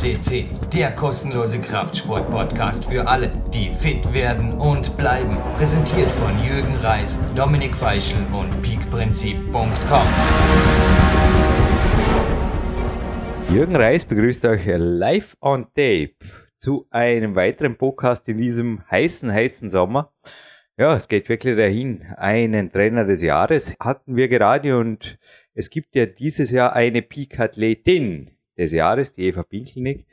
CC, der kostenlose Kraftsport-Podcast für alle, die fit werden und bleiben. Präsentiert von Jürgen Reis, Dominik Feischl und peakprinzip.com. Jürgen Reis begrüßt euch live on tape zu einem weiteren Podcast in diesem heißen, heißen Sommer. Ja, es geht wirklich dahin. Einen Trainer des Jahres hatten wir gerade und es gibt ja dieses Jahr eine Peak-Athletin des Jahres, die Eva Pinkelnick.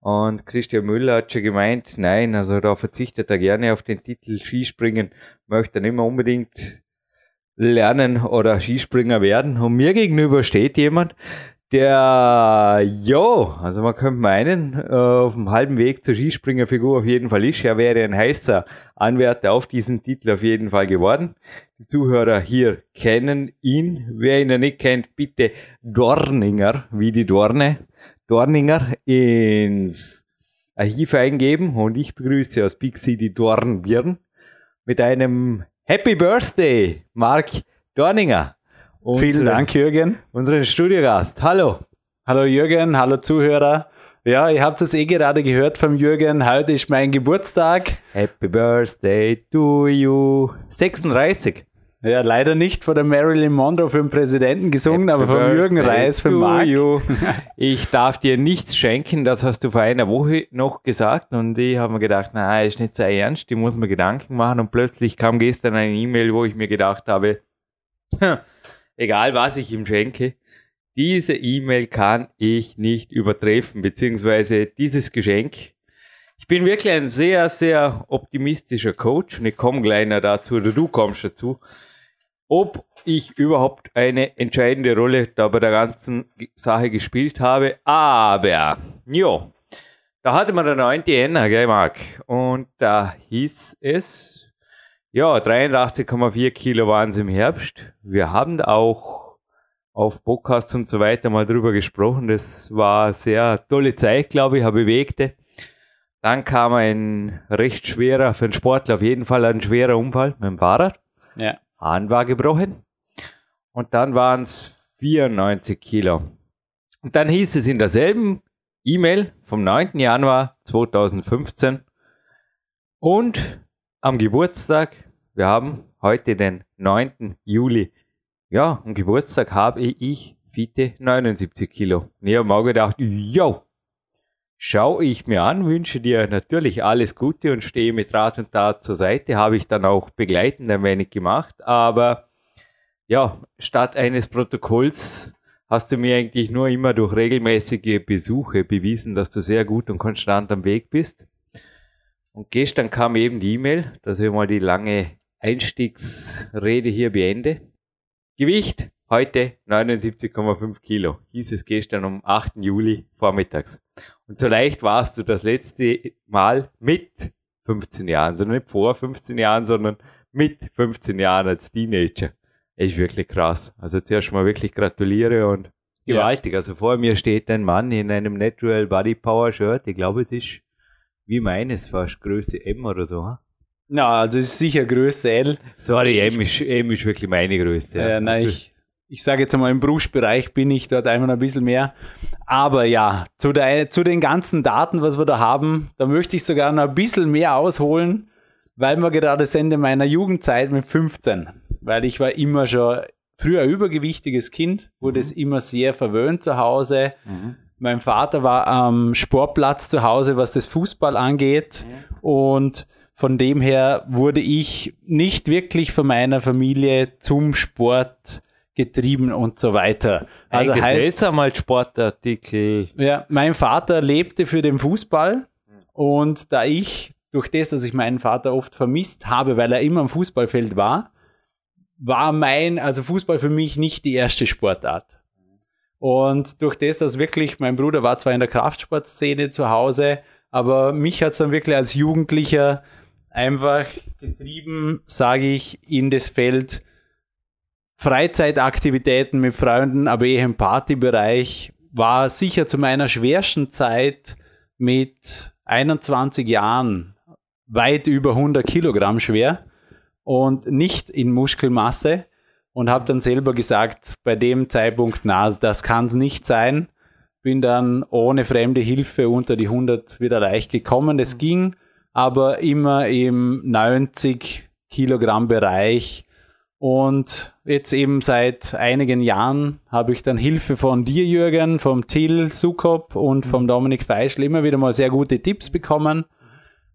Und Christian Müller hat schon gemeint, nein, also da verzichtet er gerne auf den Titel Skispringen, möchte nicht mehr unbedingt lernen oder Skispringer werden. Und mir gegenüber steht jemand, der, jo, also man könnte meinen, äh, auf dem halben Weg zur Skispringerfigur auf jeden Fall ist. Er wäre ein heißer Anwärter auf diesen Titel auf jeden Fall geworden. Die Zuhörer hier kennen ihn. Wer ihn nicht kennt, bitte Dorninger, wie die Dorne, Dorninger ins Archiv eingeben und ich begrüße aus Big City Dornbirn mit einem Happy Birthday, Mark Dorninger. Vielen Dank, Jürgen. Unseren Studiogast. Hallo. Hallo Jürgen, hallo Zuhörer. Ja, ihr habt es eh gerade gehört vom Jürgen. Heute ist mein Geburtstag. Happy Birthday to you. 36. Ja, leider nicht von der Marilyn Monroe für den Präsidenten gesungen, Happy aber vom Jürgen Reis für Mark. You. Ich darf dir nichts schenken, das hast du vor einer Woche noch gesagt und ich habe mir gedacht, na, ist nicht so ernst, die muss mir Gedanken machen und plötzlich kam gestern eine E-Mail, wo ich mir gedacht habe, egal was ich ihm schenke, diese E-Mail kann ich nicht übertreffen, beziehungsweise dieses Geschenk. Ich bin wirklich ein sehr, sehr optimistischer Coach und ich komme gleich dazu, oder du kommst dazu, ob ich überhaupt eine entscheidende Rolle da bei der ganzen Sache gespielt habe. Aber, jo, da hatte man der 9. Jänner, gell, Marc? Und da hieß es, ja, 83,4 Kilo waren es im Herbst. Wir haben auch auf Podcasts und so weiter mal drüber gesprochen. Das war eine sehr tolle Zeit, glaube ich, eine bewegte. Dann kam ein recht schwerer, für einen Sportler auf jeden Fall ein schwerer Unfall mit dem Fahrrad. Ja. Hahn war gebrochen. Und dann waren es 94 Kilo. Und dann hieß es in derselben E-Mail vom 9. Januar 2015 und am Geburtstag, wir haben heute den 9. Juli, ja, am Geburtstag habe ich fitte 79 Kilo. Und ich habe mir gedacht, yo, schau ich mir an, wünsche dir natürlich alles Gute und stehe mit Rat und Tat zur Seite. Habe ich dann auch begleitend ein wenig gemacht, aber ja, statt eines Protokolls hast du mir eigentlich nur immer durch regelmäßige Besuche bewiesen, dass du sehr gut und konstant am Weg bist. Und gestern kam eben die E-Mail, dass ich mal die lange Einstiegsrede hier beende. Gewicht heute 79,5 Kilo. Hieß es gestern um 8. Juli vormittags. Und so leicht warst du das letzte Mal mit 15 Jahren, sondern nicht vor 15 Jahren, sondern mit 15 Jahren als Teenager. Ist wirklich krass. Also zuerst mal wirklich gratuliere und gewaltig. Ja. Also vor mir steht ein Mann in einem Natural Body Power Shirt. Ich glaube, es ist wie meines fast, Größe M oder so. Na, also es ist sicher Größe L. Sorry, M ist, M ist wirklich meine Größe. Ja. Äh, nein, also, ich, ich sage jetzt einmal, im Brustbereich bin ich dort einfach ein bisschen mehr. Aber ja, zu, der, zu den ganzen Daten, was wir da haben, da möchte ich sogar noch ein bisschen mehr ausholen, weil wir gerade sind in meiner Jugendzeit mit 15. Weil ich war immer schon früher übergewichtiges Kind, wurde mhm. es immer sehr verwöhnt zu Hause. Mhm mein Vater war am Sportplatz zu Hause, was das Fußball angeht. Und von dem her wurde ich nicht wirklich von meiner Familie zum Sport getrieben und so weiter. Also Ein heißt, seltsam als Sportartikel. Ja, mein Vater lebte für den Fußball und da ich durch das, dass ich meinen Vater oft vermisst habe, weil er immer am Fußballfeld war, war mein, also Fußball für mich nicht die erste Sportart. Und durch das, dass wirklich, mein Bruder war zwar in der Kraftsportszene zu Hause, aber mich hat es dann wirklich als Jugendlicher einfach getrieben, sage ich, in das Feld Freizeitaktivitäten mit Freunden, aber eher im Partybereich, war sicher zu meiner schwersten Zeit mit 21 Jahren weit über 100 Kilogramm schwer und nicht in Muskelmasse und habe dann selber gesagt, bei dem Zeitpunkt, na, das kann es nicht sein. bin dann ohne fremde Hilfe unter die 100 wieder leicht gekommen. Das ging, aber immer im 90 Kilogramm Bereich. Und jetzt eben seit einigen Jahren habe ich dann Hilfe von dir, Jürgen, vom Till Sukop und vom Dominik Feischl immer wieder mal sehr gute Tipps bekommen.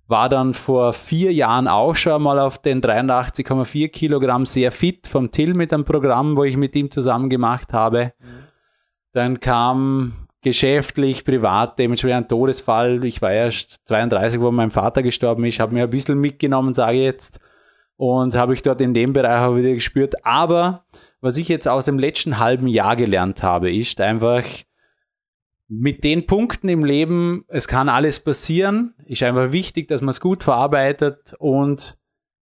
War dann vor vier Jahren auch schon mal auf den 83,4 Kilogramm sehr fit vom Till mit einem Programm, wo ich mit ihm zusammen gemacht habe. Dann kam geschäftlich, privat, dementsprechend ein Todesfall. Ich war erst 32, wo mein Vater gestorben ist, habe mir ein bisschen mitgenommen, sage ich jetzt und habe ich dort in dem Bereich auch wieder gespürt. Aber was ich jetzt aus dem letzten halben Jahr gelernt habe, ist einfach mit den Punkten im Leben, es kann alles passieren, ist einfach wichtig, dass man es gut verarbeitet und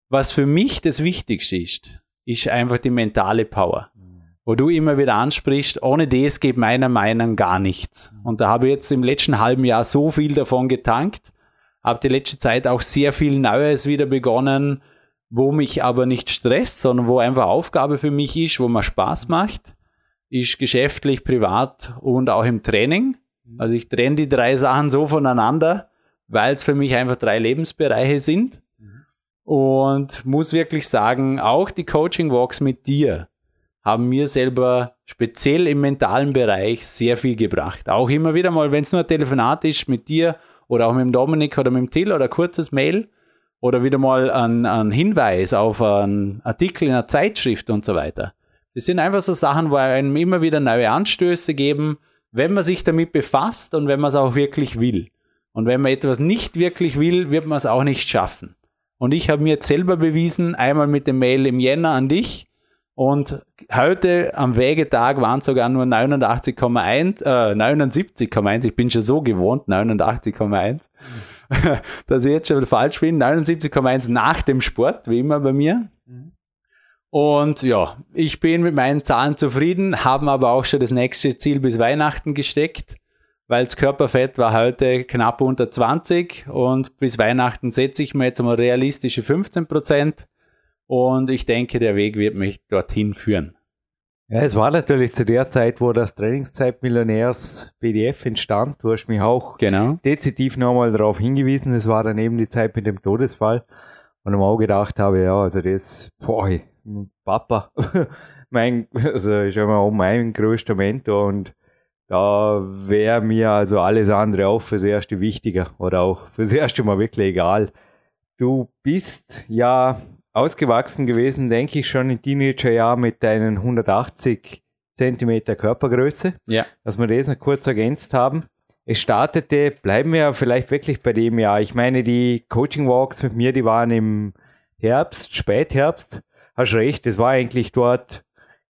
was für mich das Wichtigste ist, ist einfach die mentale Power. Wo du immer wieder ansprichst, ohne das geht meiner Meinung gar nichts. Und da habe ich jetzt im letzten halben Jahr so viel davon getankt, habe die letzte Zeit auch sehr viel Neues wieder begonnen, wo mich aber nicht stresst, sondern wo einfach Aufgabe für mich ist, wo mir Spaß macht, ist geschäftlich, privat und auch im Training. Also ich trenne die drei Sachen so voneinander, weil es für mich einfach drei Lebensbereiche sind. Und muss wirklich sagen, auch die Coaching Walks mit dir haben mir selber speziell im mentalen Bereich sehr viel gebracht. Auch immer wieder mal, wenn es nur ein Telefonat ist mit dir oder auch mit dem Dominik oder mit dem Till oder ein kurzes Mail, oder wieder mal ein, ein Hinweis auf einen Artikel in einer Zeitschrift und so weiter. Das sind einfach so Sachen, wo einem immer wieder neue Anstöße geben, wenn man sich damit befasst und wenn man es auch wirklich will. Und wenn man etwas nicht wirklich will, wird man es auch nicht schaffen. Und ich habe mir jetzt selber bewiesen, einmal mit dem Mail im Jänner an dich und heute am Wegetag waren sogar nur 89,1, äh, 79,1. Ich bin schon so gewohnt, 89,1. dass ich jetzt schon falsch bin. 79,1 nach dem Sport, wie immer bei mir. Und ja, ich bin mit meinen Zahlen zufrieden, haben aber auch schon das nächste Ziel bis Weihnachten gesteckt, weil das Körperfett war heute knapp unter 20 und bis Weihnachten setze ich mir jetzt mal realistische 15 Prozent und ich denke, der Weg wird mich dorthin führen. Ja, es war natürlich zu der Zeit, wo das Trainingszeit Millionärs PDF entstand. Du hast mich auch genau. dezidiv nochmal darauf hingewiesen. Es war dann eben die Zeit mit dem Todesfall. Und ich auch gedacht habe, ja, also das, boah, Papa, mein, also ist immer auch mein größter Mentor und da wäre mir also alles andere auch fürs Erste wichtiger oder auch fürs Erste mal wirklich egal. Du bist ja ausgewachsen gewesen, denke ich, schon in Teenagerjahren mit deinen 180 Zentimeter Körpergröße. Ja. Dass wir das noch kurz ergänzt haben. Es startete, bleiben wir vielleicht wirklich bei dem Jahr. Ich meine, die Coaching Walks mit mir, die waren im Herbst, Spätherbst. Hast recht, das war eigentlich dort,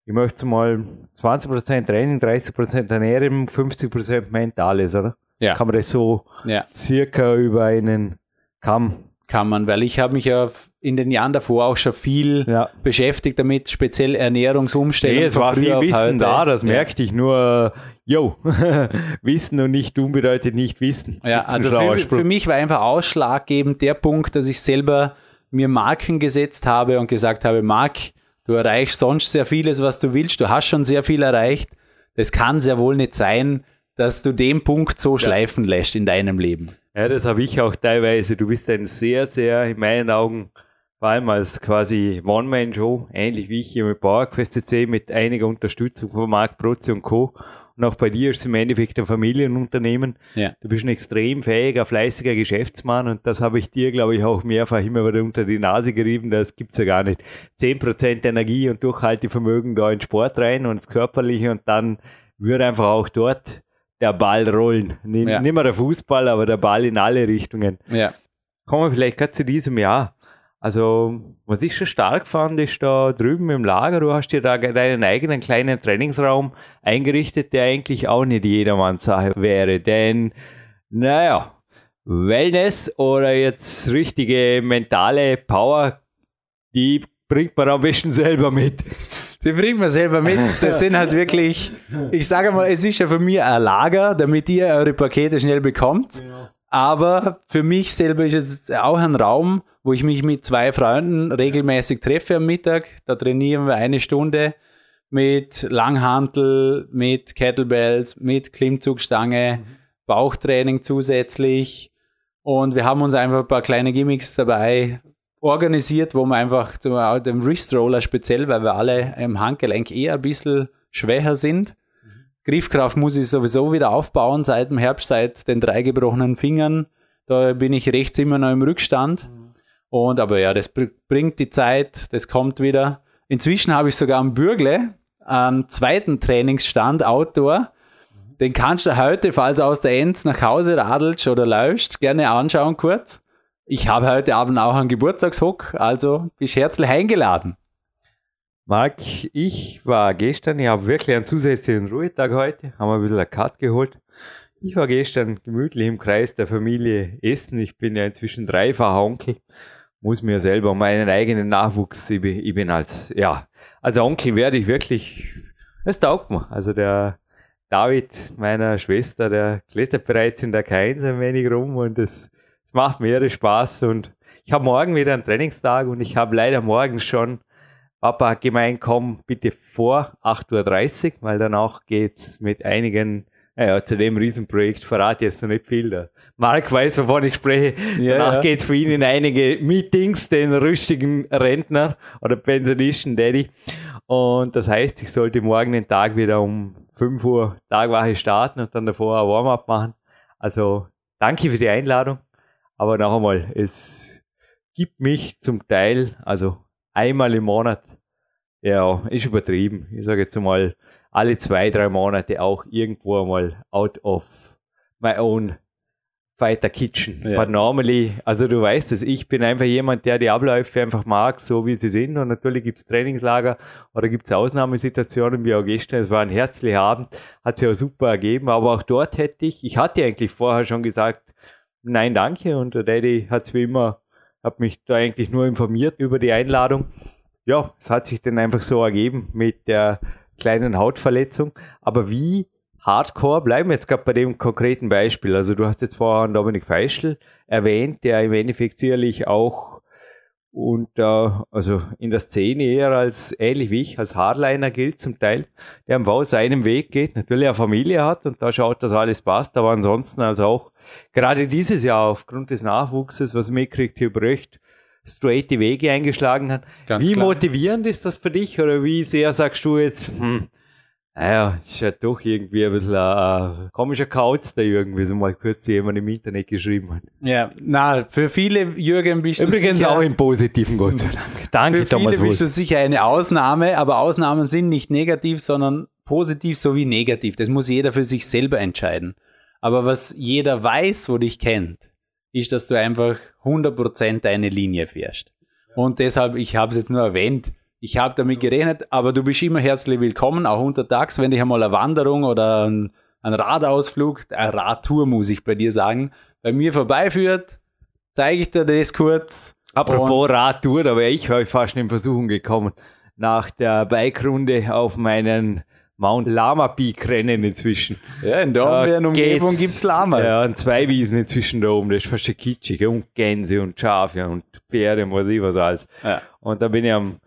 ich möchte mal 20% Training, 30% Ernährung, 50% Mentales, oder? Ja. Kann man das so ja. circa über einen Kamm kann man, weil ich habe mich ja in den Jahren davor auch schon viel ja. beschäftigt damit, speziell Ernährungsumstellungen. Nee, es war viel Wissen da, das ja. merkte ich nur, yo, Wissen und nicht tun bedeutet nicht Wissen. Ja, also für, für, mich war einfach ausschlaggebend der Punkt, dass ich selber mir Marken gesetzt habe und gesagt habe, Mark, du erreichst sonst sehr vieles, was du willst, du hast schon sehr viel erreicht. Das kann sehr wohl nicht sein, dass du den Punkt so ja. schleifen lässt in deinem Leben. Ja, das habe ich auch teilweise. Du bist ein sehr, sehr, in meinen Augen, vor allem als quasi One-Man-Show, ähnlich wie ich hier mit PowerQuest CC, mit einiger Unterstützung von Marc Protze und Co. Und auch bei dir ist es im Endeffekt ein Familienunternehmen. Ja. Du bist ein extrem fähiger, fleißiger Geschäftsmann und das habe ich dir, glaube ich, auch mehrfach immer wieder unter die Nase gerieben. Das gibt's ja gar nicht. Zehn Prozent Energie und Durchhaltevermögen da in Sport rein und das Körperliche und dann würde einfach auch dort der Ball rollen. N ja. Nicht mehr der Fußball, aber der Ball in alle Richtungen. Ja. Kommen wir vielleicht gerade zu diesem Jahr. Also, was ich schon stark fand, ist da drüben im Lager, du hast dir da deinen eigenen kleinen Trainingsraum eingerichtet, der eigentlich auch nicht jedermanns Sache wäre. Denn, naja, Wellness oder jetzt richtige mentale Power, die bringt man am besten selber mit. Die bringen wir selber mit. Das sind halt wirklich, ich sage mal, es ist ja für mich ein Lager, damit ihr eure Pakete schnell bekommt. Aber für mich selber ist es auch ein Raum, wo ich mich mit zwei Freunden regelmäßig treffe am Mittag. Da trainieren wir eine Stunde. mit Langhantel, mit Kettlebells, mit Klimmzugstange, mhm. Bauchtraining zusätzlich. Und wir haben uns einfach ein paar kleine Gimmicks dabei organisiert, wo wir einfach zum dem Wrist Roller speziell, weil wir alle im Handgelenk eher ein bisschen schwächer sind. Griffkraft muss ich sowieso wieder aufbauen seit dem Herbst, seit den drei gebrochenen Fingern. Da bin ich rechts immer noch im Rückstand. Und aber ja, das bringt die Zeit, das kommt wieder. Inzwischen habe ich sogar am Bürgle einen zweiten Trainingsstand Outdoor. Den kannst du heute, falls du aus der Enz nach Hause radelst oder läufst, gerne anschauen kurz. Ich habe heute Abend auch einen Geburtstagshock, also bist herzlich eingeladen. Marc, ich war gestern, ich habe wirklich einen zusätzlichen Ruhetag heute, haben wir ein bisschen eine Cut geholt. Ich war gestern gemütlich im Kreis der Familie Essen. Ich bin ja inzwischen dreifacher Onkel, muss mir selber meinen eigenen Nachwuchs, ich bin, als, ja, als Onkel werde ich wirklich, es taugt mir. Also der David, meiner Schwester, der klettert bereits in der Keins ein wenig rum und es, macht mir Spaß und ich habe morgen wieder einen Trainingstag und ich habe leider morgen schon Papa hat gemeint, komm bitte vor 8.30 Uhr, weil danach geht's mit einigen, naja, zu dem Riesenprojekt verrate ich jetzt noch nicht viel. Der Marc weiß, wovon ich spreche. Ja, danach ja. geht's für ihn in einige Meetings, den rüstigen Rentner oder Pensionisten Daddy. Und das heißt, ich sollte morgen den Tag wieder um 5 Uhr Tagwache starten und dann davor ein Warm-up machen. Also danke für die Einladung. Aber noch einmal, es gibt mich zum Teil, also einmal im Monat ja, ist übertrieben. Ich sage jetzt mal, alle zwei, drei Monate auch irgendwo mal out of my own Fighter Kitchen. Ja. But normally, also du weißt es, ich bin einfach jemand, der die Abläufe einfach mag, so wie sie sind. Und natürlich gibt es Trainingslager oder gibt es Ausnahmesituationen wie auch gestern. Es war ein herzlicher Abend, hat sich auch super ergeben. Aber auch dort hätte ich, ich hatte eigentlich vorher schon gesagt, nein, danke. Und der Daddy hat es wie immer, hat mich da eigentlich nur informiert über die Einladung ja, es hat sich dann einfach so ergeben mit der kleinen Hautverletzung. Aber wie hardcore bleiben wir jetzt gerade bei dem konkreten Beispiel? Also du hast jetzt vorher Dominik Feischl erwähnt, der im Endeffekt sicherlich auch äh, also in der Szene eher als ähnlich wie ich, als Hardliner gilt zum Teil, der am Bau seinem Weg geht, natürlich eine Familie hat und da schaut, dass alles passt, aber ansonsten also auch gerade dieses Jahr aufgrund des Nachwuchses, was mitkriegt, hier Bröcht, straight die Wege eingeschlagen hat. Ganz wie klar. motivierend ist das für dich oder wie sehr sagst du jetzt, hm, naja, ist ja doch irgendwie ein bisschen ein, komischer Kauz, der irgendwie so mal kurz jemand im Internet geschrieben hat. Ja, na, für viele, Jürgen, bist Übrigens du Übrigens auch im Positiven, Gott sei Dank. Danke, für Thomas viele bist du sicher eine Ausnahme, aber Ausnahmen sind nicht negativ, sondern positiv sowie negativ. Das muss jeder für sich selber entscheiden. Aber was jeder weiß, wo dich kennt, ist, dass du einfach 100% deine Linie fährst. Und deshalb, ich habe es jetzt nur erwähnt, ich habe damit gerechnet, aber du bist immer herzlich willkommen, auch untertags, wenn dich einmal eine Wanderung oder ein, ein Radausflug, eine Radtour muss ich bei dir sagen, bei mir vorbeiführt, zeige ich dir das kurz. Apropos Radtour, da wäre ich heute fast in Versuchung gekommen, nach der Bikerunde auf meinen Mount Lama Peak Rennen inzwischen. Ja, in der da Umgebung gibt es Lamas. Ja, und zwei Wiesen inzwischen da oben, das ist fast schon kitschig. Und Gänse und Schafe und Pferde und was ich was alles. Ja. Und da bin ich am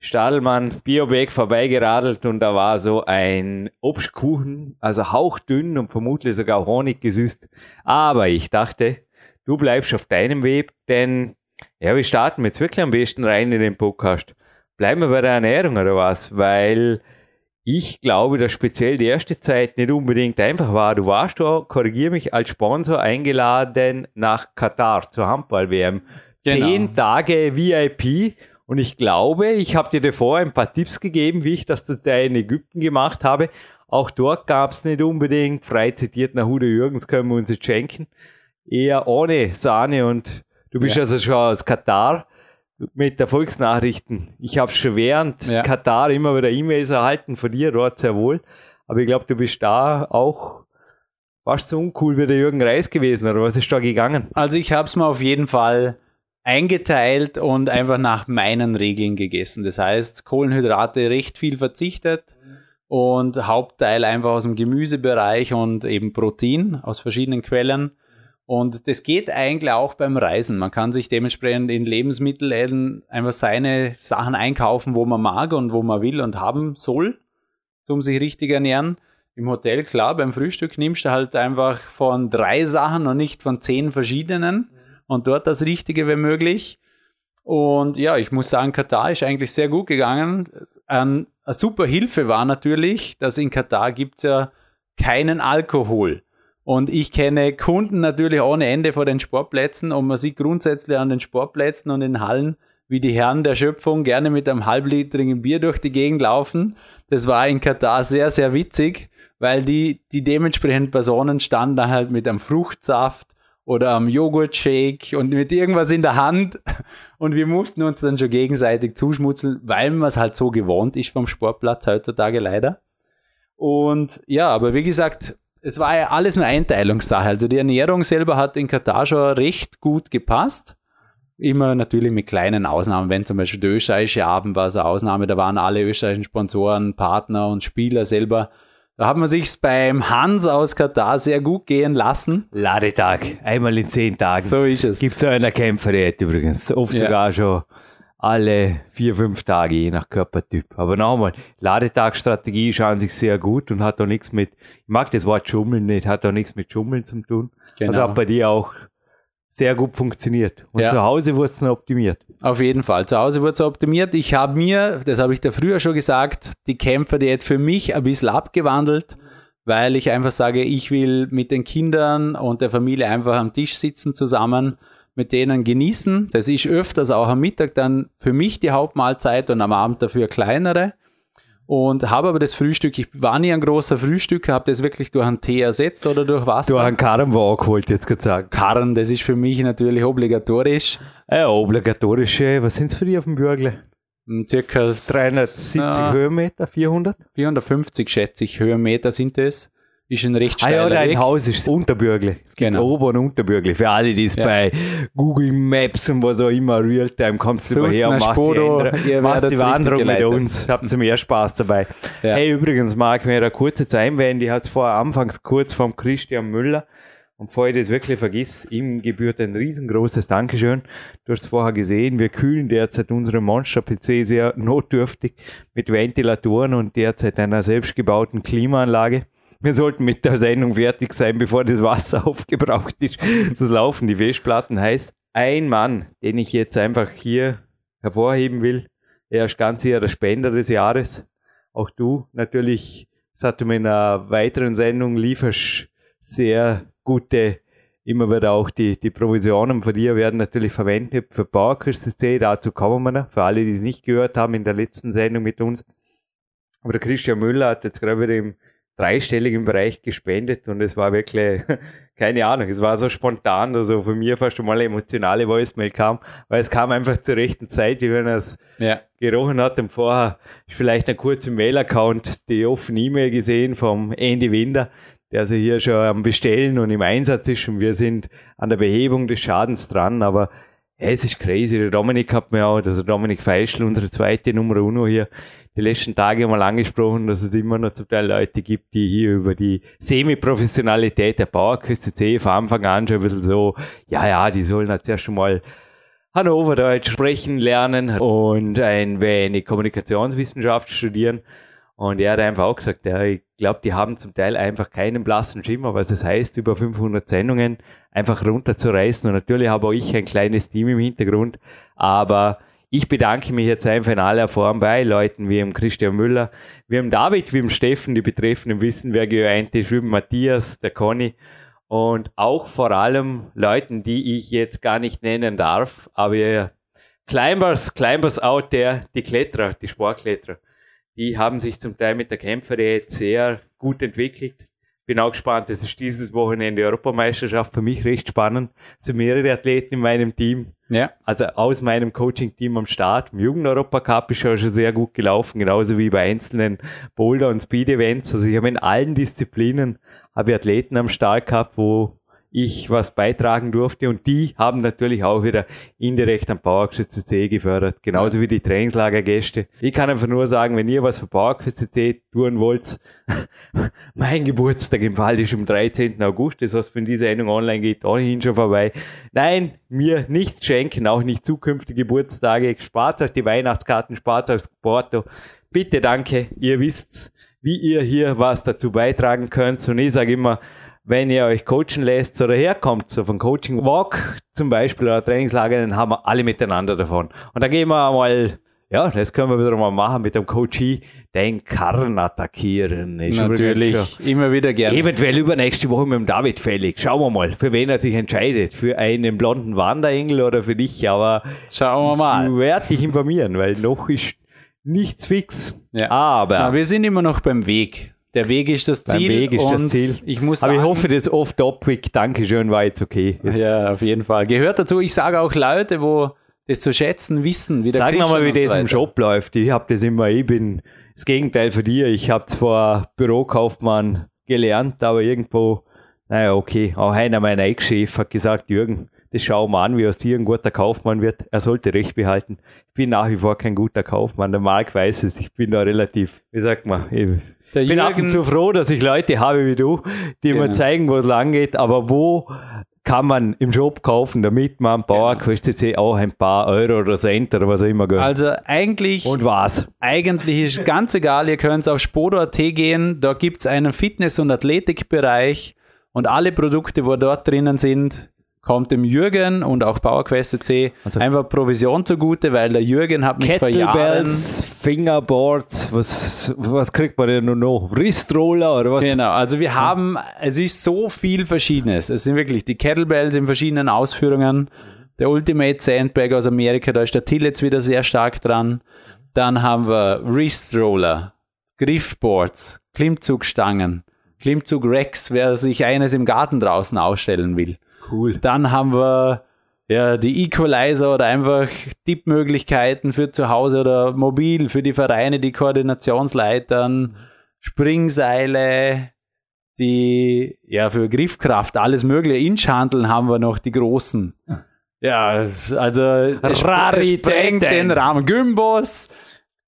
Stadelmann Biobag vorbeigeradelt und da war so ein Obstkuchen, also hauchdünn und vermutlich sogar Honig gesüßt. Aber ich dachte, du bleibst auf deinem Weg, denn ja, wir starten jetzt wirklich am besten rein in den Podcast. Bleiben wir bei der Ernährung oder was? Weil ich glaube, dass speziell die erste Zeit nicht unbedingt einfach war. Du warst da, korrigiere mich, als Sponsor eingeladen nach Katar zur Handball-WM. Genau. Zehn Tage VIP und ich glaube, ich habe dir davor ein paar Tipps gegeben, wie ich das da in Ägypten gemacht habe. Auch dort gab es nicht unbedingt, frei zitiert nach Hude Jürgens, können wir uns jetzt schenken, eher ohne Sahne und du bist ja. also schon aus Katar mit Erfolgsnachrichten. Ich habe schon während ja. Katar immer wieder E-Mails erhalten von dir, dort sehr wohl. Aber ich glaube, du bist da auch fast so uncool wie der Jürgen Reis gewesen, oder was ist da gegangen? Also ich habe es mir auf jeden Fall eingeteilt und einfach nach meinen Regeln gegessen. Das heißt, Kohlenhydrate recht viel verzichtet und Hauptteil einfach aus dem Gemüsebereich und eben Protein aus verschiedenen Quellen und das geht eigentlich auch beim Reisen. Man kann sich dementsprechend in Lebensmittelläden einfach seine Sachen einkaufen, wo man mag und wo man will und haben soll. zum sich richtig ernähren. Im Hotel, klar, beim Frühstück nimmst du halt einfach von drei Sachen und nicht von zehn verschiedenen und dort das Richtige, wenn möglich. Und ja, ich muss sagen, Katar ist eigentlich sehr gut gegangen. Ein, eine super Hilfe war natürlich, dass in Katar gibt's ja keinen Alkohol. Und ich kenne Kunden natürlich ohne Ende vor den Sportplätzen und man sieht grundsätzlich an den Sportplätzen und in Hallen, wie die Herren der Schöpfung gerne mit einem halblitrigen Bier durch die Gegend laufen. Das war in Katar sehr, sehr witzig weil die, die dementsprechenden Personen standen da halt mit einem Fruchtsaft oder am Joghurtshake und mit irgendwas in der Hand und wir mussten uns dann schon gegenseitig zuschmutzeln, weil man es halt so gewohnt ist vom Sportplatz heutzutage leider. Und ja, aber wie gesagt, es war ja alles eine Einteilungssache. Also die Ernährung selber hat in Katar schon recht gut gepasst. Immer natürlich mit kleinen Ausnahmen, wenn zum Beispiel der österreichische Abend war so eine Ausnahme, da waren alle österreichischen Sponsoren, Partner und Spieler selber da hat man sich's beim Hans aus Katar sehr gut gehen lassen. Ladetag, einmal in zehn Tagen. So ist es. Gibt es einer Kämpferdiät übrigens. Oft ja. sogar schon alle vier, fünf Tage, je nach Körpertyp. Aber nochmal, Ladetagstrategie schauen sich sehr gut und hat auch nichts mit, ich mag das Wort Schummeln nicht, hat auch nichts mit Schummeln zu tun. Genau. Also hat bei dir auch sehr gut funktioniert. Und ja. zu Hause wurde es optimiert. Auf jeden Fall. Zu Hause wurde es optimiert. Ich habe mir, das habe ich da früher schon gesagt, die Kämpfer, die für mich ein bisschen abgewandelt, weil ich einfach sage, ich will mit den Kindern und der Familie einfach am Tisch sitzen zusammen, mit denen genießen. Das ist öfters auch am Mittag dann für mich die Hauptmahlzeit und am Abend dafür kleinere und habe aber das Frühstück, ich war nie ein großer Frühstücker, habe das wirklich durch einen Tee ersetzt oder durch Wasser. Durch einen Karren war geholt, jetzt gesagt. Karren, das ist für mich natürlich obligatorisch. Ja, obligatorische, was sind es für die auf dem Bürgle? Hm, circa 370 na, Höhenmeter, 400? 450 schätze ich Höhenmeter sind es ist ein recht steiler ah, ja, dein Weg. Haus ist. Es gibt genau. Ober- und Unterbürgle. Für alle, die es ja. bei Google Maps und was auch immer Realtime kommst du her und machst Spodo, die, machst die Wanderung mit uns. Habt ihr mehr Spaß dabei. Ja. Hey, übrigens, Marc, mir da kurz jetzt einwenden, die hat es vorher anfangs kurz vom Christian Müller und bevor ich das wirklich vergiss, ihm gebührt ein riesengroßes Dankeschön. Du hast vorher gesehen, wir kühlen derzeit unsere Monster-PC sehr notdürftig mit Ventilatoren und derzeit einer selbstgebauten Klimaanlage. Wir sollten mit der Sendung fertig sein, bevor das Wasser aufgebraucht ist. Das Laufen, die Festplatten heißt, ein Mann, den ich jetzt einfach hier hervorheben will, er ist ganz sicher der Spender des Jahres. Auch du natürlich, das hat du mir in einer weiteren Sendung lieferst sehr gute, immer wieder auch die, die Provisionen von dir werden natürlich verwendet für PowerQuest.c, dazu kommen wir noch, für alle, die es nicht gehört haben in der letzten Sendung mit uns. Aber der Christian Müller hat jetzt gerade wieder im dreistelligen Bereich gespendet und es war wirklich, keine Ahnung, es war so spontan, also von mir fast schon mal eine emotionale Voicemail kam, weil es kam einfach zur rechten Zeit, wie wenn er es ja. gerochen hat und vorher vielleicht ein kurzer Mail-Account, die offene E-Mail gesehen vom Andy Winder, der also hier schon am Bestellen und im Einsatz ist und wir sind an der Behebung des Schadens dran, aber es ist crazy. Der Dominik hat mir auch, also Dominik Feischl, unsere zweite Nummer uno hier, die letzten Tage mal angesprochen, dass es immer noch zum Teil Leute gibt, die hier über die Semi-Professionalität der Bauerküste C von Anfang an schon ein bisschen so, ja, ja, die sollen jetzt erst schon mal Hannover Deutsch sprechen lernen und ein wenig Kommunikationswissenschaft studieren. Und er hat einfach auch gesagt, ja, ich glaube, die haben zum Teil einfach keinen blassen Schimmer, was das heißt, über 500 Sendungen einfach runterzureißen. Und natürlich habe auch ich ein kleines Team im Hintergrund, aber ich bedanke mich jetzt einfach in aller Form bei Leuten wie dem Christian Müller, wie dem David, wie dem Steffen, die Betreffenden wissen, wer geeint ist, wie dem Matthias, der Conny und auch vor allem Leuten, die ich jetzt gar nicht nennen darf, aber Climbers, Climbers out there, die Kletterer, die Sportkletterer, die haben sich zum Teil mit der Kämpferdiät sehr gut entwickelt bin auch gespannt. Es ist dieses Wochenende Europameisterschaft für mich recht spannend. Es sind mehrere Athleten in meinem Team. Ja. Also aus meinem Coaching-Team am Start. Im Jugend-Europacup ist schon sehr gut gelaufen, genauso wie bei einzelnen Boulder- und Speed-Events. Also ich habe in allen Disziplinen habe Athleten am Start gehabt, wo ich was beitragen durfte und die haben natürlich auch wieder indirekt am C gefördert, genauso wie die Trainingslagergäste. Ich kann einfach nur sagen, wenn ihr was für C tun wollt, mein Geburtstag im Fall ist am 13. August, das heißt, wenn diese Sendung online geht, ohnehin schon vorbei. Nein, mir nichts schenken, auch nicht zukünftige Geburtstage, spart euch die Weihnachtskarten, spart euch Porto. Bitte danke, ihr wisst's wie ihr hier was dazu beitragen könnt. Und ich sage immer, wenn ihr euch coachen lässt oder herkommt, so von Coaching Walk zum Beispiel oder Trainingslager, dann haben wir alle miteinander davon. Und da gehen wir mal, ja, das können wir wieder mal machen mit dem Coachie, den Karren attackieren. Ist Natürlich, immer wieder gerne. Eventuell übernächste Woche mit dem David fällig. Schauen wir mal, für wen er sich entscheidet. Für einen blonden Wanderengel oder für dich, aber schauen wir mal. Ich werde dich informieren, weil noch ist nichts fix. Ja. Aber Na, wir sind immer noch beim Weg. Der Weg ist das Ziel. Weg ist das Ziel. Ich muss Aber sagen, ich hoffe, das off-topic, Dankeschön, war jetzt okay. Jetzt ja, auf jeden Fall. Gehört dazu. Ich sage auch Leute, wo das zu schätzen wissen, wie der Sag nochmal, wie das so im Shop läuft. Ich habe das immer, ich bin das Gegenteil von dir. Ich habe zwar Bürokaufmann gelernt, aber irgendwo, naja, okay. Auch einer meiner Ex-Chef hat gesagt, Jürgen, das schauen wir an, wie aus dir ein guter Kaufmann wird. Er sollte Recht behalten. Ich bin nach wie vor kein guter Kaufmann. Der Marc weiß es. Ich bin da relativ, wie sagt man, ich bin und zu froh, dass ich Leute habe wie du, die genau. mir zeigen, wo es lang geht, aber wo kann man im Shop kaufen, damit man Bauer genau. kostet sie auch ein paar Euro oder Cent oder was auch immer. Geht. Also eigentlich. Und was? Eigentlich ist ganz egal, ihr könnt auf Spodo.at gehen, da gibt es einen Fitness- und Athletikbereich und alle Produkte, wo dort drinnen sind, kommt dem Jürgen und auch PowerQuest C also einfach Provision zugute, weil der Jürgen hat mich vor Jahren... Fingerboards, was, was kriegt man denn noch? Wristroller oder was? Genau, also wir haben, es ist so viel Verschiedenes. Es sind wirklich die Kettlebells in verschiedenen Ausführungen. Der Ultimate Sandbag aus Amerika, da ist der Till jetzt wieder sehr stark dran. Dann haben wir Wristroller, Griffboards, Klimmzugstangen, Klimmzug Rex, wer sich eines im Garten draußen ausstellen will. Cool. Dann haben wir ja, die Equalizer oder einfach Tippmöglichkeiten für zu Hause oder mobil, für die Vereine, die Koordinationsleitern, Springseile, die, ja, für Griffkraft, alles mögliche. Inchhandeln haben wir noch die großen. Ja, also, Rarität den Rahmen. Gymbos,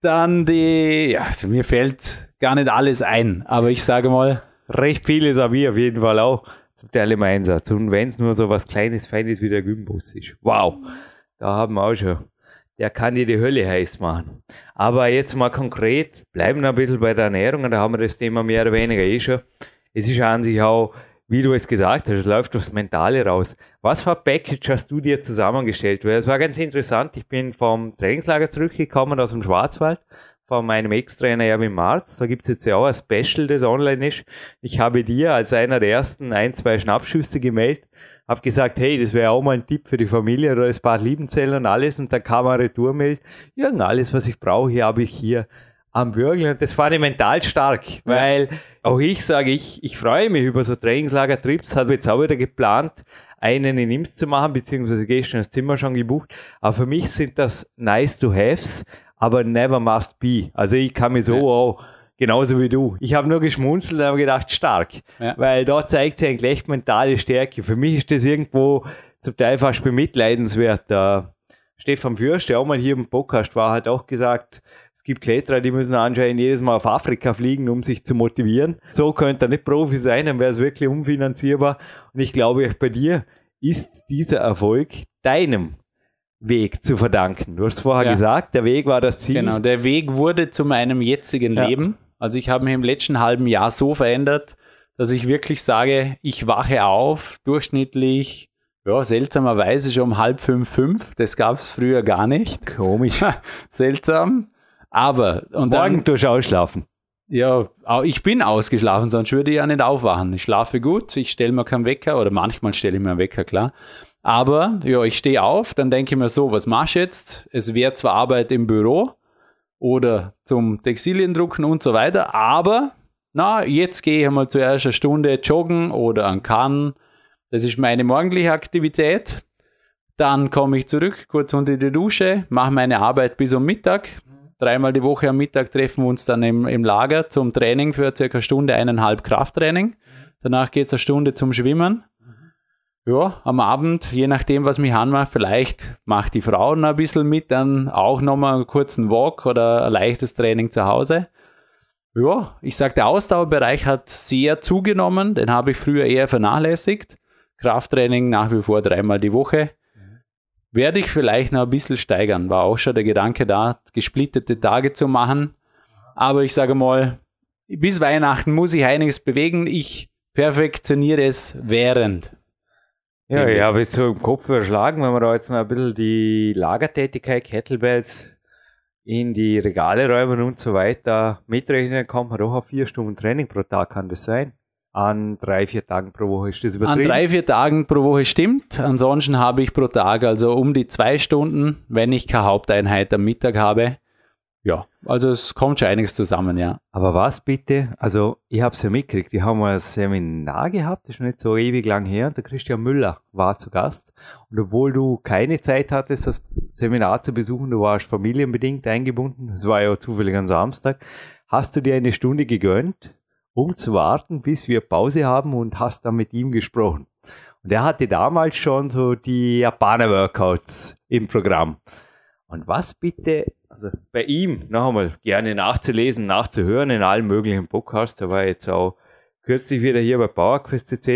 dann die, ja, also mir fällt gar nicht alles ein, aber ich sage mal. Recht vieles habe ich auf jeden Fall auch zum Teil im Einsatz. Und wenn es nur so was Kleines, Feines wie der Gymbus ist. Wow, da haben wir auch schon. Der kann dir die Hölle heiß machen. Aber jetzt mal konkret, bleiben wir ein bisschen bei der Ernährung, da haben wir das Thema mehr oder weniger eh schon. Es ist an sich auch, wie du es gesagt hast, es läuft aufs Mentale raus. Was für ein Package hast du dir zusammengestellt? Weil es war ganz interessant. Ich bin vom Trainingslager zurückgekommen aus dem Schwarzwald von meinem Ex-Trainer Erwin Marz. Da gibt es jetzt ja auch ein Special, das online ist. Ich habe dir als einer der ersten ein, zwei Schnappschüsse gemeldet, habe gesagt, hey, das wäre auch mal ein Tipp für die Familie oder das Bad Liebenzell und alles. Und dann kam eine Retourmail, ja, alles, was ich brauche, habe ich hier am Bürgel. Und das fand ich mental stark, weil auch ich sage, ich, ich freue mich über so Trainingslager-Trips, habe jetzt auch wieder geplant, einen in Ims zu machen, beziehungsweise gestern das Zimmer schon gebucht. Aber für mich sind das nice to haves, aber never must be. Also ich kann mich so ja. auch genauso wie du. Ich habe nur geschmunzelt und habe gedacht, stark. Ja. Weil da zeigt sich eigentlich echt mentale Stärke. Für mich ist das irgendwo zum Teil fast bemitleidenswert. Der Stefan Fürst, der auch mal hier im Podcast war, hat auch gesagt, es gibt Kletterer, die müssen anscheinend jedes Mal auf Afrika fliegen, um sich zu motivieren. So könnte er nicht Profi sein, dann wäre es wirklich unfinanzierbar. Und ich glaube, bei dir ist dieser Erfolg deinem Weg zu verdanken. Du hast vorher ja. gesagt, der Weg war das Ziel. Genau, der Weg wurde zu meinem jetzigen ja. Leben. Also ich habe mich im letzten halben Jahr so verändert, dass ich wirklich sage, ich wache auf, durchschnittlich, ja, seltsamerweise schon um halb fünf, fünf. Das gab es früher gar nicht. Komisch. Seltsam. Aber, und Morgen dann, tust du ausschlafen. Ja, ich bin ausgeschlafen, sonst würde ich ja nicht aufwachen. Ich schlafe gut, ich stelle mir keinen Wecker oder manchmal stelle ich mir einen Wecker, klar. Aber ja, ich stehe auf, dann denke ich mir so, was machst du jetzt? Es wäre zwar Arbeit im Büro oder zum Textiliendrucken und so weiter, aber na, jetzt gehe ich einmal zuerst eine Stunde joggen oder an Kann. Das ist meine morgendliche Aktivität. Dann komme ich zurück, kurz unter die Dusche, mache meine Arbeit bis um Mittag. Dreimal die Woche am Mittag treffen wir uns dann im, im Lager zum Training für circa Stunde, eineinhalb Krafttraining. Danach geht es eine Stunde zum Schwimmen ja, am Abend, je nachdem, was mich anmacht, vielleicht macht die Frau noch ein bisschen mit, dann auch nochmal einen kurzen Walk oder ein leichtes Training zu Hause. Ja, ich sage, der Ausdauerbereich hat sehr zugenommen, den habe ich früher eher vernachlässigt. Krafttraining nach wie vor dreimal die Woche. Werde ich vielleicht noch ein bisschen steigern, war auch schon der Gedanke da, gesplittete Tage zu machen. Aber ich sage mal, bis Weihnachten muss ich einiges bewegen. Ich perfektioniere es während. Ja, ich habe jetzt so im Kopf überschlagen, wenn wir da jetzt noch ein bisschen die Lagertätigkeit, Kettlebells in die Regale räumen und so weiter mitrechnen, kommt man doch auf vier Stunden Training pro Tag, kann das sein? An drei, vier Tagen pro Woche ist das An drei, vier Tagen pro Woche stimmt. Ansonsten habe ich pro Tag also um die zwei Stunden, wenn ich keine Haupteinheit am Mittag habe. Ja, also es kommt schon einiges zusammen, ja. Aber was bitte? Also ich habe es ja mitgekriegt, die haben ein Seminar gehabt, das ist schon nicht so ewig lang her, und der Christian Müller war zu Gast. Und obwohl du keine Zeit hattest, das Seminar zu besuchen, du warst familienbedingt eingebunden, es war ja zufällig am Samstag, hast du dir eine Stunde gegönnt, um zu warten, bis wir Pause haben und hast dann mit ihm gesprochen. Und er hatte damals schon so die Japaner-Workouts im Programm. Und was bitte, also bei ihm noch einmal gerne nachzulesen, nachzuhören in allen möglichen Podcasts. Da war jetzt auch kürzlich wieder hier bei PowerQuest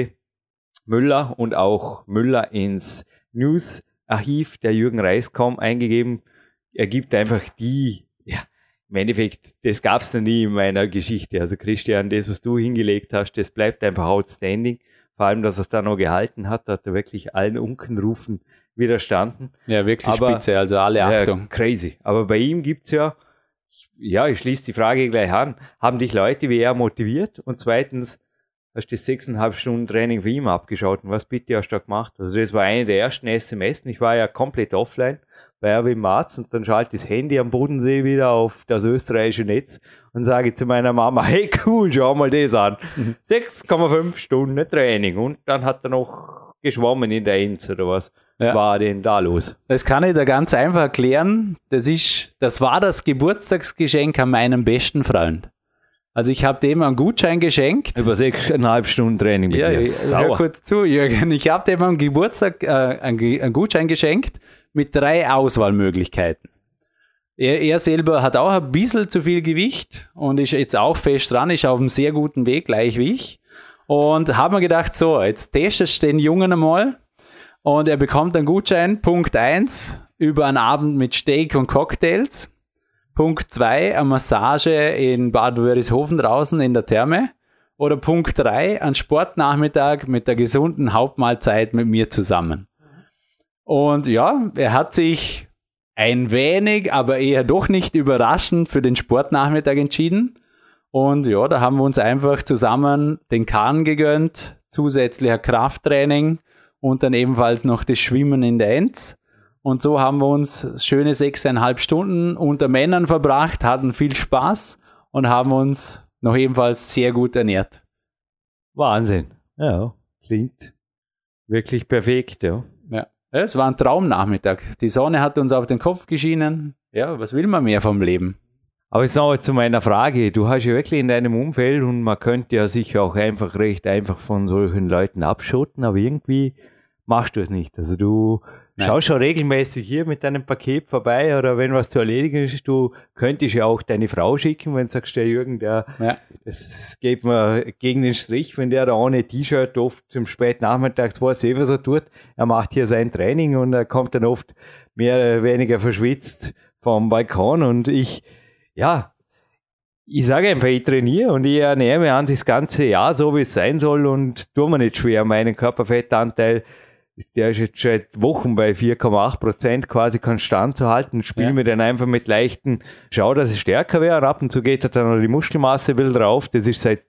Müller und auch Müller ins News-Archiv der Jürgen Reiskom eingegeben. Er gibt einfach die, ja, im Endeffekt, das gab es noch nie in meiner Geschichte. Also Christian, das, was du hingelegt hast, das bleibt einfach outstanding. Vor allem, dass er es da noch gehalten hat, hat er wirklich allen Unkenrufen widerstanden. Ja, wirklich Aber, spitze, also alle Achtung. Ja, crazy. Aber bei ihm gibt's ja, ja, ich schließe die Frage gleich an, haben dich Leute wie er motiviert? Und zweitens, hast du das sechseinhalb Stunden Training für ihn abgeschaut und was bitte hast du da gemacht? Also das war eine der ersten SMS. Ich war ja komplett offline bei Erwin Marz und dann schalte ich das Handy am Bodensee wieder auf das österreichische Netz und sage zu meiner Mama, hey cool, schau mal das an. 6,5 mhm. Stunden Training und dann hat er noch geschwommen in der Enz oder was ja. war denn da los? Das kann ich dir ganz einfach erklären. Das ist, das war das Geburtstagsgeschenk an meinem besten Freund. Also ich habe dem einen Gutschein geschenkt. Über sechseinhalb Stunden Training mit ja, mir. Hör kurz zu, Jürgen. Ich habe dem am Geburtstag äh, einen, einen Gutschein geschenkt mit drei Auswahlmöglichkeiten. Er, er, selber hat auch ein bisschen zu viel Gewicht und ist jetzt auch fest dran, ist auf einem sehr guten Weg, gleich wie ich. Und habe mir gedacht, so, jetzt testest du den Jungen einmal und er bekommt einen Gutschein, Punkt 1, über einen Abend mit Steak und Cocktails. Punkt 2, eine Massage in Bad Wörishofen draußen in der Therme. Oder Punkt 3, ein Sportnachmittag mit der gesunden Hauptmahlzeit mit mir zusammen. Und ja, er hat sich ein wenig, aber eher doch nicht überraschend für den Sportnachmittag entschieden. Und ja, da haben wir uns einfach zusammen den Kahn gegönnt, zusätzlicher Krafttraining und dann ebenfalls noch das Schwimmen in der Enz. Und so haben wir uns schöne sechseinhalb Stunden unter Männern verbracht, hatten viel Spaß und haben uns noch ebenfalls sehr gut ernährt. Wahnsinn. Ja, klingt wirklich perfekt, ja. Es war ein Traumnachmittag. Die Sonne hat uns auf den Kopf geschienen. Ja, was will man mehr vom Leben? Aber jetzt noch zu meiner Frage. Du hast ja wirklich in deinem Umfeld und man könnte ja sicher auch einfach recht einfach von solchen Leuten abschotten, aber irgendwie machst du es nicht. Also du Nein. schaust schon regelmäßig hier mit deinem Paket vorbei oder wenn was zu erledigen ist, du könntest ja auch deine Frau schicken, wenn du sagst, der Jürgen, der, ja. das geht mir gegen den Strich, wenn der da ohne T-Shirt oft zum Spätnachmittags weiß eh, was er tut. Er macht hier sein Training und er kommt dann oft mehr oder weniger verschwitzt vom Balkon und ich, ja, ich sage einfach, ich trainiere und ich ernähre mich an das ganze Jahr so, wie es sein soll und tue mir nicht schwer, meinen Körperfettanteil der ist jetzt seit Wochen bei 4,8 Prozent quasi konstant zu halten. Spiele ja. mir dann einfach mit leichten, schau, dass ich stärker wäre. Ab und zu geht dann noch die Muskelmasse wieder drauf. Das ist seit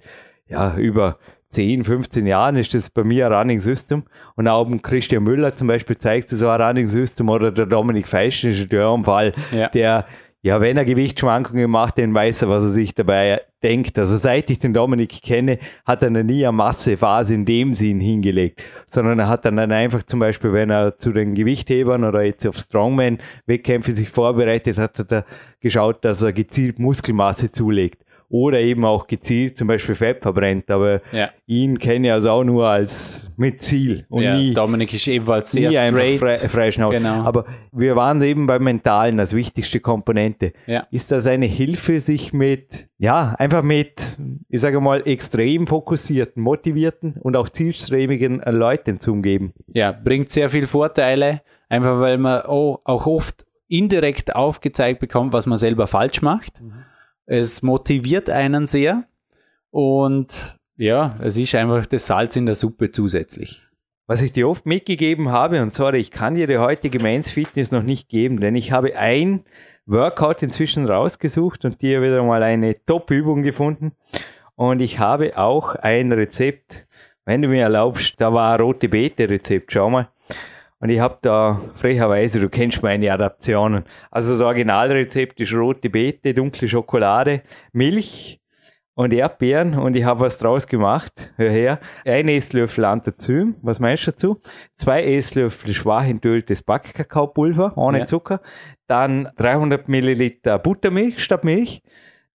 ja, über 10, 15 Jahren ist das bei mir ein Running System. Und auch Christian Müller zum Beispiel zeigt es ein Running System oder der Dominik Feisch ist der Fall, ja. der ja, wenn er Gewichtsschwankungen macht, dann weiß er, was er sich dabei denkt. Also seit ich den Dominik kenne, hat er nie eine Massephase in dem Sinn hingelegt, sondern er hat dann einfach zum Beispiel, wenn er zu den Gewichthebern oder jetzt auf Strongman-Wettkämpfe sich vorbereitet hat, hat er geschaut, dass er gezielt Muskelmasse zulegt oder eben auch gezielt zum Beispiel Fett verbrennt. Aber ja. ihn kenne ich also auch nur als mit Ziel und ja, nie. Dominik ist ebenfalls sehr straight. Frei, freischnauze. Genau. Aber wir waren eben beim Mentalen als wichtigste Komponente. Ja. Ist das eine Hilfe, sich mit, ja, einfach mit, ich sage mal, extrem fokussierten, motivierten und auch zielstrebigen Leuten zu umgeben? Ja, bringt sehr viel Vorteile, einfach weil man auch oft indirekt aufgezeigt bekommt, was man selber falsch macht. Mhm es motiviert einen sehr. Und ja, es ist einfach das Salz in der Suppe zusätzlich. Was ich dir oft mitgegeben habe, und sorry, ich kann dir die heutige Men's Fitness noch nicht geben, denn ich habe ein Workout inzwischen rausgesucht und dir wieder mal eine Top-Übung gefunden. Und ich habe auch ein Rezept, wenn du mir erlaubst, da war ein rote Beete-Rezept, schau mal. Und ich habe da frecherweise, du kennst meine Adaptionen. Also das Originalrezept ist rote Beete, dunkle Schokolade, Milch und Erdbeeren und ich habe was draus gemacht. Hör her. Ein Esslöffel Antazym, was meinst du dazu? Zwei Esslöffel schwach entöltes Backkakaopulver ohne ja. Zucker. Dann 300 Milliliter Buttermilch statt Milch.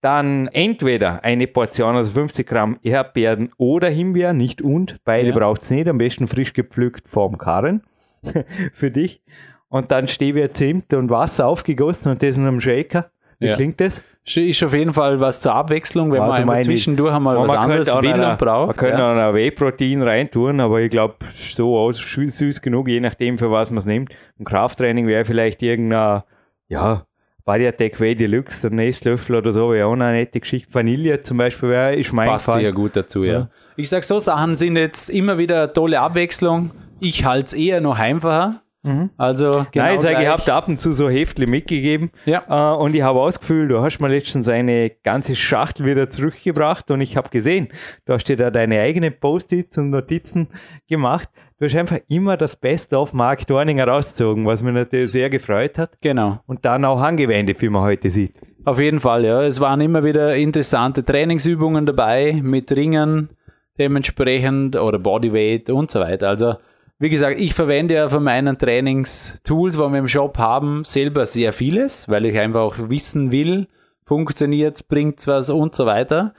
Dann entweder eine Portion, also 50 Gramm Erdbeeren oder Himbeeren, nicht und. Beide ja. braucht es nicht, am besten frisch gepflückt vom Karren. für dich. Und dann Stevia, Zimt und Wasser aufgegossen und das in einem Shaker. Wie ja. klingt das? Ist auf jeden Fall was zur Abwechslung, wenn also man zwischendurch einmal was anderes will und braucht. Man könnte ja. auch ein Whey-Protein reintun, aber ich glaube, so aus, süß genug, je nachdem, für was man es nimmt. Ein Krafttraining wäre vielleicht irgendein, ja, Bariatek Whey Deluxe, der Nestlöffel oder so, wäre auch eine nette Geschichte. Vanille zum Beispiel wäre, ist mein Passt Fall. sehr gut dazu, ja. ja. Ich sag so Sachen sind jetzt immer wieder eine tolle Abwechslung. Ich halte es eher noch einfacher. Mhm. Also genau Nein, ich sage, ich habe da ab und zu so Heftli mitgegeben ja. Äh, und ich habe ausgefühlt, du hast mir letztens eine ganze Schachtel wieder zurückgebracht und ich habe gesehen, du hast dir da deine eigenen Post-its und Notizen gemacht. Du hast einfach immer das Beste auf Mark Dorninger rausgezogen, was mich natürlich sehr gefreut hat. Genau. Und dann auch angewendet, wie man heute sieht. Auf jeden Fall, ja. Es waren immer wieder interessante Trainingsübungen dabei mit Ringen dementsprechend oder Bodyweight und so weiter. Also wie gesagt, ich verwende ja von meinen Trainingstools, die wir im Shop haben, selber sehr vieles, weil ich einfach auch wissen will, funktioniert, bringt was und so weiter.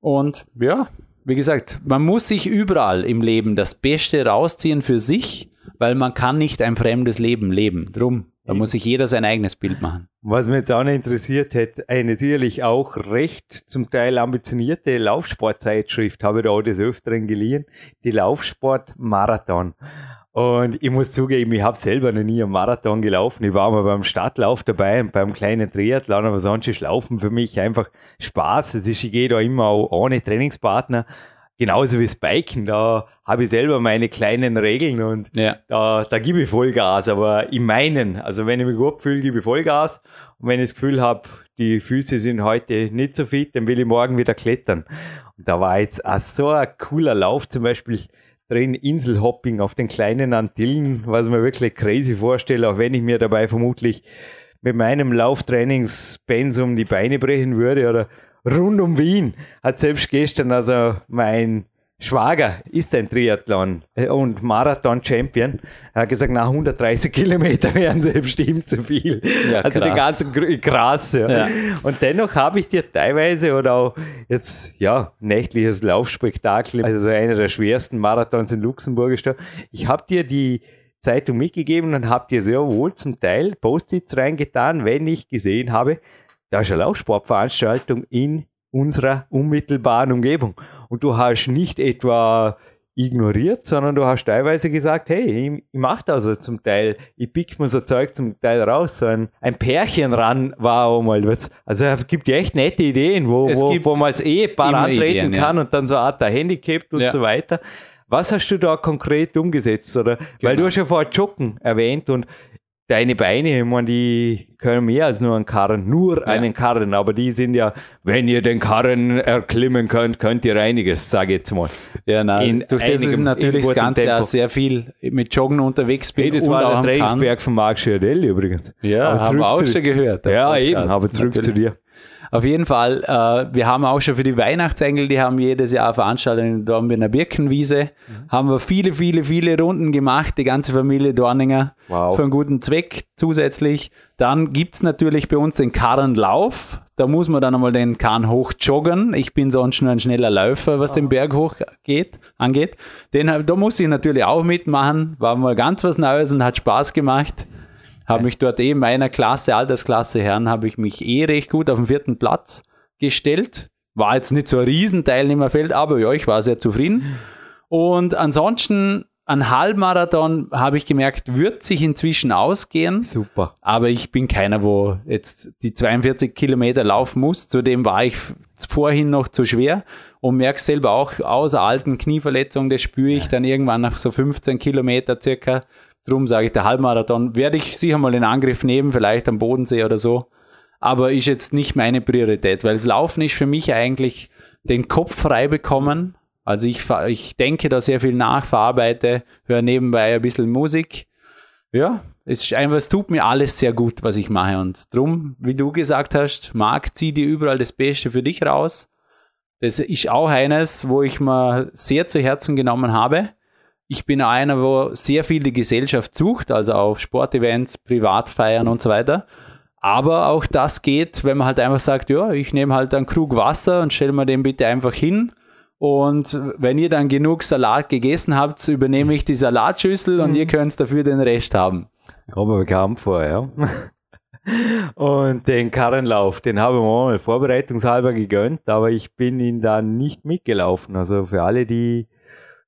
Und ja, wie gesagt, man muss sich überall im Leben das Beste rausziehen für sich, weil man kann nicht ein fremdes Leben leben. Drum da muss sich jeder sein eigenes Bild machen. Was mich jetzt auch noch interessiert hätte, eine sicherlich auch recht zum Teil ambitionierte Laufsportzeitschrift habe ich da auch des Öfteren geliehen, die Laufsport Marathon. Und ich muss zugeben, ich habe selber noch nie einen Marathon gelaufen. Ich war mal beim Stadtlauf dabei und beim kleinen Triathlon, aber sonst ist Laufen für mich einfach Spaß. Es ist, ich gehe da immer auch ohne Trainingspartner genauso wie das Biken, da habe ich selber meine kleinen Regeln und ja. da, da gebe ich Vollgas, aber in meinen, also wenn ich mich gut fühle, gebe ich Vollgas und wenn ich das Gefühl habe, die Füße sind heute nicht so fit, dann will ich morgen wieder klettern. Und da war jetzt auch so ein cooler Lauf, zum Beispiel drin Inselhopping auf den kleinen Antillen, was mir wirklich crazy vorstelle, auch wenn ich mir dabei vermutlich mit meinem Lauftrainingspensum die Beine brechen würde oder rund um Wien hat selbst gestern also mein Schwager ist ein Triathlon äh, und Marathon-Champion. Er hat gesagt, nach 130 Kilometer wären sie bestimmt zu viel. Ja, also krass. die ganzen krass. Ja. ja. Und dennoch habe ich dir teilweise oder auch jetzt ja nächtliches Laufspektakel, also einer der schwersten Marathons in Luxemburg ist Ich habe dir die Zeitung mitgegeben und habe dir sehr wohl zum Teil Post-its reingetan, wenn ich gesehen habe, da ist eine Laufsportveranstaltung in unserer unmittelbaren Umgebung. Und du hast nicht etwa ignoriert, sondern du hast teilweise gesagt, hey, ich, ich mache das also zum Teil, ich pick mir so Zeug zum Teil raus, so ein, ein Pärchen ran war auch mal was. Also es gibt ja echt nette Ideen, wo, wo, wo man als Ehepaar antreten Ideen, kann ja. und dann so eine Art der Handicap und ja. so weiter. Was hast du da konkret umgesetzt? Oder? Genau. Weil du hast ja vorher Joggen erwähnt und deine Beine, ich meine, die können mehr als nur einen Karren, nur ja. einen Karren, aber die sind ja, wenn ihr den Karren erklimmen könnt, könnt ihr einiges, sage ich jetzt mal. Ja, nein, durch das ist natürlich das Ganze ja sehr viel mit Joggen unterwegs bin. Hey, das war der Trainingsberg von Marc Schiardelli übrigens. Ja, aber haben wir auch schon gehört. Ja, Podcast. eben, aber zurück natürlich. zu dir. Auf jeden Fall, äh, wir haben auch schon für die Weihnachtsengel, die haben jedes Jahr Veranstaltungen, da haben wir eine Birkenwiese, mhm. haben wir viele, viele, viele Runden gemacht, die ganze Familie Dorninger, wow. für einen guten Zweck zusätzlich. Dann gibt's natürlich bei uns den Karrenlauf, da muss man dann einmal den Kahn hoch joggen. Ich bin sonst nur ein schneller Läufer, was oh. den Berg hoch geht, angeht. Den, da muss ich natürlich auch mitmachen, war mal ganz was Neues und hat Spaß gemacht. Habe mich dort eben meiner Klasse, Altersklasse Herren, habe ich mich eh recht gut auf den vierten Platz gestellt. War jetzt nicht so ein Riesenteilnehmerfeld, aber ja, ich war sehr zufrieden. Und ansonsten ein Halbmarathon habe ich gemerkt, wird sich inzwischen ausgehen. Super. Aber ich bin keiner, wo jetzt die 42 Kilometer laufen muss. Zudem war ich vorhin noch zu schwer und merke selber auch, außer alten Knieverletzungen, das spüre ich dann irgendwann nach so 15 Kilometer circa. Drum sage ich, der Halbmarathon werde ich sicher mal in Angriff nehmen, vielleicht am Bodensee oder so. Aber ist jetzt nicht meine Priorität, weil das Laufen ist für mich eigentlich den Kopf frei bekommen. Also ich, ich denke da sehr viel nach, verarbeite, höre nebenbei ein bisschen Musik. Ja, es ist einfach, es tut mir alles sehr gut, was ich mache. Und drum, wie du gesagt hast, Marc, zieh dir überall das Beste für dich raus. Das ist auch eines, wo ich mir sehr zu Herzen genommen habe. Ich bin einer, wo sehr viel die Gesellschaft sucht, also auf Sportevents, Privatfeiern und so weiter. Aber auch das geht, wenn man halt einfach sagt, ja, ich nehme halt einen Krug Wasser und stelle mir den bitte einfach hin. Und wenn ihr dann genug Salat gegessen habt, übernehme ich die Salatschüssel und ihr könnt dafür den Rest haben. Kommt mir bekannt vor, ja. Und den Karrenlauf, den habe ich mir mal vorbereitungshalber gegönnt, aber ich bin ihn dann nicht mitgelaufen. Also für alle, die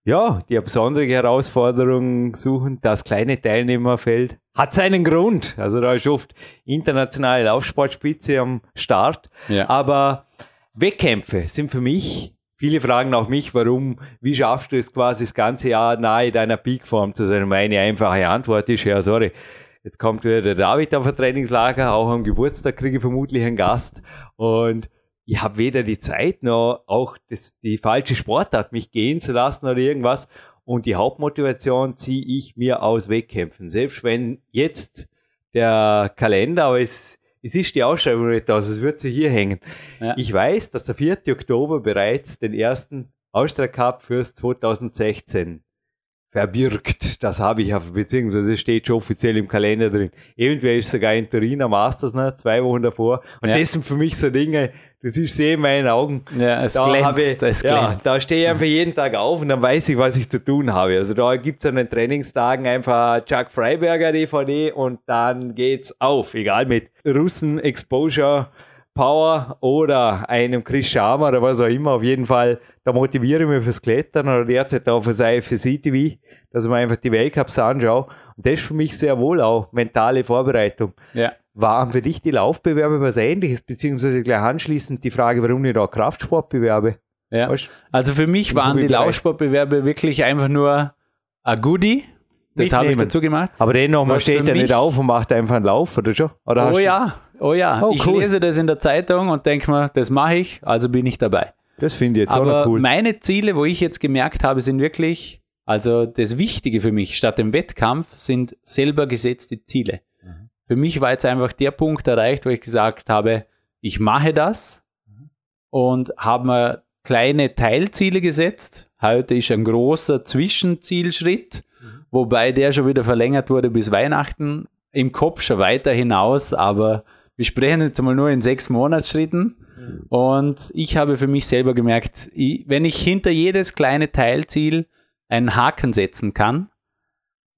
ja, die besondere Herausforderung suchen, das kleine Teilnehmerfeld hat seinen Grund. Also da ist oft internationale Laufsportspitze am Start. Ja. Aber Wettkämpfe sind für mich, viele fragen auch mich, warum, wie schaffst du es quasi das ganze Jahr nahe deiner Peakform zu sein? Meine einfache Antwort ist, ja, sorry, Jetzt kommt wieder der David auf ein Trainingslager, auch am Geburtstag kriege ich vermutlich einen Gast. Und ich habe weder die Zeit noch auch das, die falsche Sportart, mich gehen zu lassen oder irgendwas. Und die Hauptmotivation ziehe ich mir aus Wettkämpfen. Selbst wenn jetzt der Kalender, aber es, es ist die Ausschreibung nicht aus, es wird sie hier hängen. Ja. Ich weiß, dass der 4. Oktober bereits den ersten Austria Cup fürs 2016 verbirgt. Das habe ich, beziehungsweise steht schon offiziell im Kalender drin. Eventuell ist sogar in Turin am Masters, ne, zwei Wochen davor. Und ja. das sind für mich so Dinge, du siehst sie in meinen Augen. Ja, es da glänzt, ich, es ja, da stehe ich einfach jeden Tag auf und dann weiß ich, was ich zu tun habe. Also da gibt's an den Trainingstagen einfach Chuck Freiberger DVD und dann geht's auf. Egal mit Russen, Exposure, Power oder einem Chris Schamer oder was auch immer. Auf jeden Fall, da motiviere ich mich fürs Klettern oder derzeit auch fürs IFC TV, dass ich mir einfach die Weltcups anschaue. Und das ist für mich sehr wohl auch mentale Vorbereitung. Ja. Waren für dich die Laufbewerbe was ähnliches, beziehungsweise gleich anschließend die Frage, warum nicht auch Kraftsportbewerbe? Ja. Also für mich waren die Laufsportbewerbe wirklich einfach nur ein Goodie. Das habe ich dazu gemacht. Aber dennoch, man steht ja nicht auf und macht einfach einen Lauf, oder schon? Oder oh ja, oh ja. Oh, ich lese das in der Zeitung und denke mir, das mache ich, also bin ich dabei. Das finde ich jetzt Aber auch cool. Meine Ziele, wo ich jetzt gemerkt habe, sind wirklich, also das Wichtige für mich statt dem Wettkampf sind selber gesetzte Ziele. Für mich war jetzt einfach der Punkt erreicht, wo ich gesagt habe, ich mache das und habe mir kleine Teilziele gesetzt. Heute ist ein großer Zwischenzielschritt, wobei der schon wieder verlängert wurde bis Weihnachten. Im Kopf schon weiter hinaus, aber wir sprechen jetzt einmal nur in sechs Monatsschritten. Und ich habe für mich selber gemerkt, wenn ich hinter jedes kleine Teilziel einen Haken setzen kann,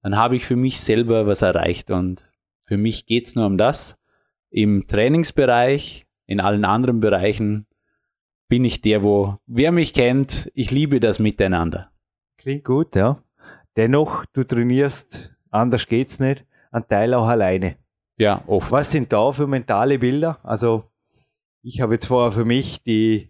dann habe ich für mich selber was erreicht. Und für mich geht es nur um das. Im Trainingsbereich, in allen anderen Bereichen bin ich der, wo, wer mich kennt, ich liebe das Miteinander. Klingt gut, ja. Dennoch, du trainierst, anders geht's nicht, ein Teil auch alleine. Ja, oft. Was sind da für mentale Bilder? Also, ich habe jetzt vorher für mich die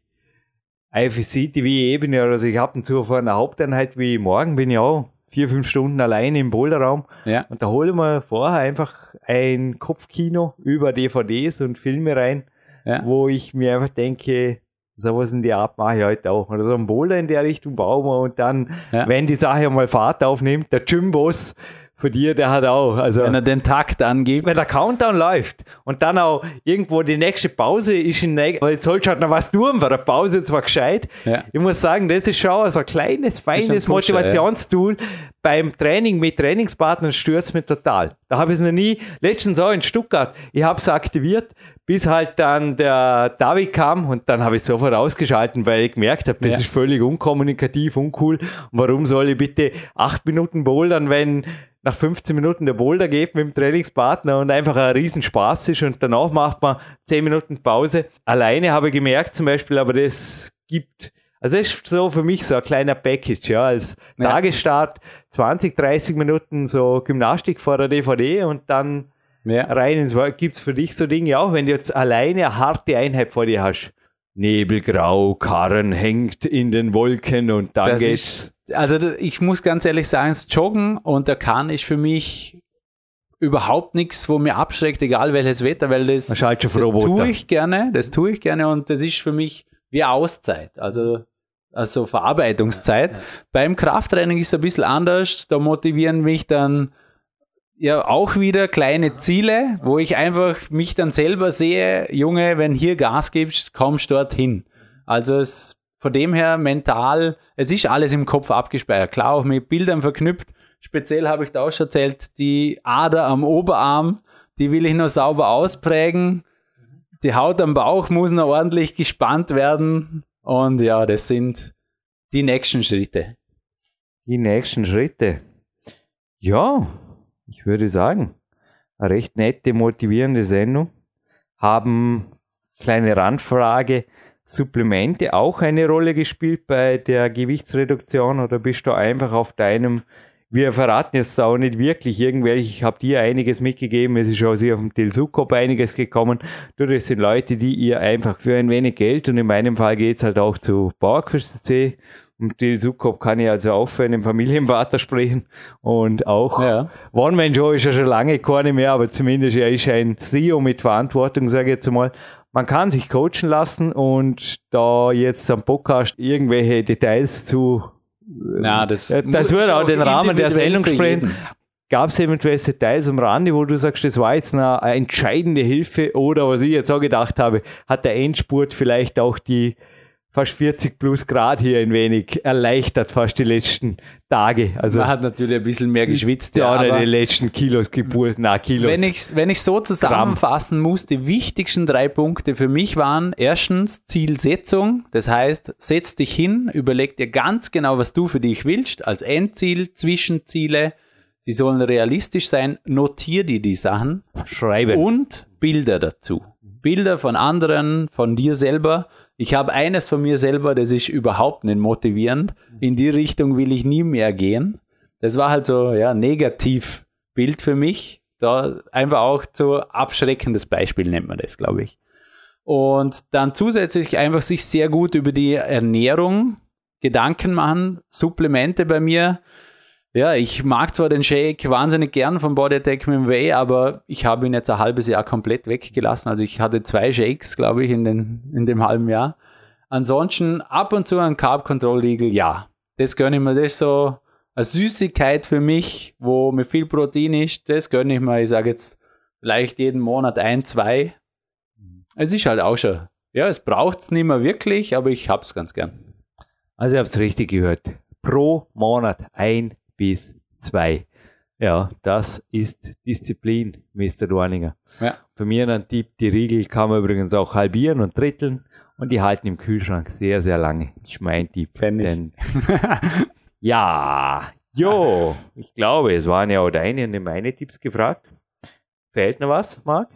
IFSC-TV-Ebene, also ich habe zu vor einer Haupteinheit wie morgen bin ich auch vier, fünf Stunden alleine im Boulderraum. Ja. Und da hole ich mir vorher einfach ein Kopfkino über DVDs und Filme rein, ja. wo ich mir einfach denke, sowas in die Art mache ich heute auch. Oder so ein Boulder in der Richtung bauen wir und dann, ja. wenn die Sache mal Fahrt aufnimmt, der Gym-Boss für dir, der hat auch. Also, wenn er den Takt angibt. Wenn der Countdown läuft und dann auch irgendwo die nächste Pause ist in weil jetzt sollst du halt noch was tun, weil der Pause zwar gescheit. Ja. Ich muss sagen, das ist schon so ein kleines, feines ein Pusher, Motivationstool. Ja. Beim Training mit Trainingspartnern stürzt mich total. Da habe ich es noch nie, letztens auch in Stuttgart, ich habe es aktiviert, bis halt dann der David kam und dann habe ich sofort ausgeschalten, weil ich gemerkt habe, das ja. ist völlig unkommunikativ, uncool. Und warum soll ich bitte acht Minuten bouldern, wenn nach 15 Minuten der Boulder geht mit dem Trainingspartner und einfach ein Riesenspaß ist und danach macht man 10 Minuten Pause. Alleine habe ich gemerkt zum Beispiel, aber das gibt, also das ist so für mich so ein kleiner Package, ja, als ja. Tagesstart 20, 30 Minuten so Gymnastik vor der DVD und dann ja. rein ins Work. Gibt es für dich so Dinge auch, wenn du jetzt alleine eine harte Einheit vor dir hast? Nebelgrau, Karren hängt in den Wolken und dann Das geht's. ist, also ich muss ganz ehrlich sagen, das Joggen und der Kahn ist für mich überhaupt nichts, wo mir abschreckt, egal welches Wetter, weil das, das tue ich gerne, das tue ich gerne und das ist für mich wie Auszeit, also, also Verarbeitungszeit. Beim Krafttraining ist es ein bisschen anders, da motivieren mich dann ja auch wieder kleine Ziele, wo ich einfach mich dann selber sehe, Junge, wenn hier Gas gibst, kommst dorthin. Also es von dem her mental, es ist alles im Kopf abgespeichert. Klar, auch mit Bildern verknüpft. Speziell habe ich da auch schon erzählt, die Ader am Oberarm, die will ich noch sauber ausprägen. Die Haut am Bauch muss noch ordentlich gespannt werden. Und ja, das sind die nächsten Schritte. Die nächsten Schritte. Ja, ich würde sagen, eine recht nette, motivierende Sendung. Haben kleine Randfrage. Supplemente auch eine Rolle gespielt bei der Gewichtsreduktion oder bist du einfach auf deinem, wir verraten jetzt auch nicht wirklich irgendwelche, ich habe dir einiges mitgegeben, es ist aus auf dem Tilsukop einiges gekommen. Du, das sind Leute, die ihr einfach für ein wenig Geld und in meinem Fall geht's halt auch zu Bauerquist Und Tilsukop kann ich also auch für einen Familienvater sprechen und auch Ja. One-Man-Show ist ja schon lange keine mehr, aber zumindest er ist ein CEO mit Verantwortung, sage ich jetzt einmal. Man kann sich coachen lassen und da jetzt am Podcast irgendwelche Details zu Na, das, Ja, das muss würde auch den Rahmen der Sendung sprengen. jeden. Gab es eventuell Details am Rande, wo du sagst, das war jetzt eine, eine entscheidende Hilfe oder was ich jetzt auch gedacht habe, hat der Endspurt vielleicht auch die fast 40 plus Grad hier ein wenig erleichtert, fast die letzten Tage. Also Man hat natürlich ein bisschen mehr geschwitzt. ja, Ja, die letzten Kilos Geburt, na Kilos. wenn ich wenn ich so zusammenfassen muss, die wichtigsten drei Punkte für mich waren erstens Zielsetzung. Das heißt, setz dich hin, überleg dir ganz genau, was du für dich willst, als Endziel, Zwischenziele. Die sollen realistisch sein. Notier dir die Sachen schreiben. und Bilder dazu. Bilder von anderen, von dir selber. Ich habe eines von mir selber, das ist überhaupt nicht motivierend. In die Richtung will ich nie mehr gehen. Das war halt so, ja, negativ Bild für mich. Da einfach auch so abschreckendes Beispiel nennt man das, glaube ich. Und dann zusätzlich einfach sich sehr gut über die Ernährung Gedanken machen. Supplemente bei mir. Ja, ich mag zwar den Shake wahnsinnig gern von Body Attack mit dem Whey, aber ich habe ihn jetzt ein halbes Jahr komplett weggelassen. Also ich hatte zwei Shakes, glaube ich, in, den, in dem halben Jahr. Ansonsten ab und zu ein Carb Control Riegel, ja. Das gönne ich mir. Das ist so eine Süßigkeit für mich, wo mit viel Protein ist. Das gönne ich mir. Ich sage jetzt vielleicht jeden Monat ein, zwei. Es ist halt auch schon. Ja, es braucht es nicht mehr wirklich, aber ich hab's ganz gern. Also ihr habt es richtig gehört. Pro Monat ein bis zwei. Ja, das ist Disziplin, Mr. Dorninger. Ja. Für mir ein Tipp, die Riegel kann man übrigens auch halbieren und dritteln und die halten im Kühlschrank sehr, sehr lange. Ist mein Tipp. Kenn ich. Denn, ja, jo, ich glaube, es waren ja auch deine und meine Tipps gefragt. Fehlt noch was, Marc?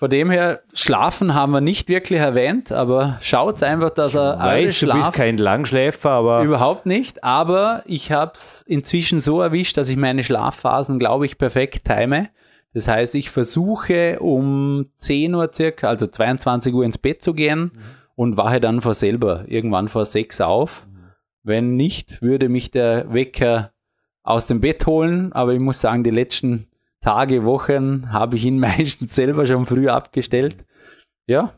Von dem her, Schlafen haben wir nicht wirklich erwähnt, aber schaut einfach, dass er Weiß, du bist kein Langschläfer, aber überhaupt nicht. Aber ich habe es inzwischen so erwischt, dass ich meine Schlafphasen, glaube ich, perfekt time. Das heißt, ich versuche um 10 Uhr circa, also 22 Uhr ins Bett zu gehen und wache dann vor selber irgendwann vor 6 auf. Wenn nicht, würde mich der Wecker aus dem Bett holen. Aber ich muss sagen, die letzten Tage, Wochen habe ich ihn meistens selber schon früh abgestellt. Ja.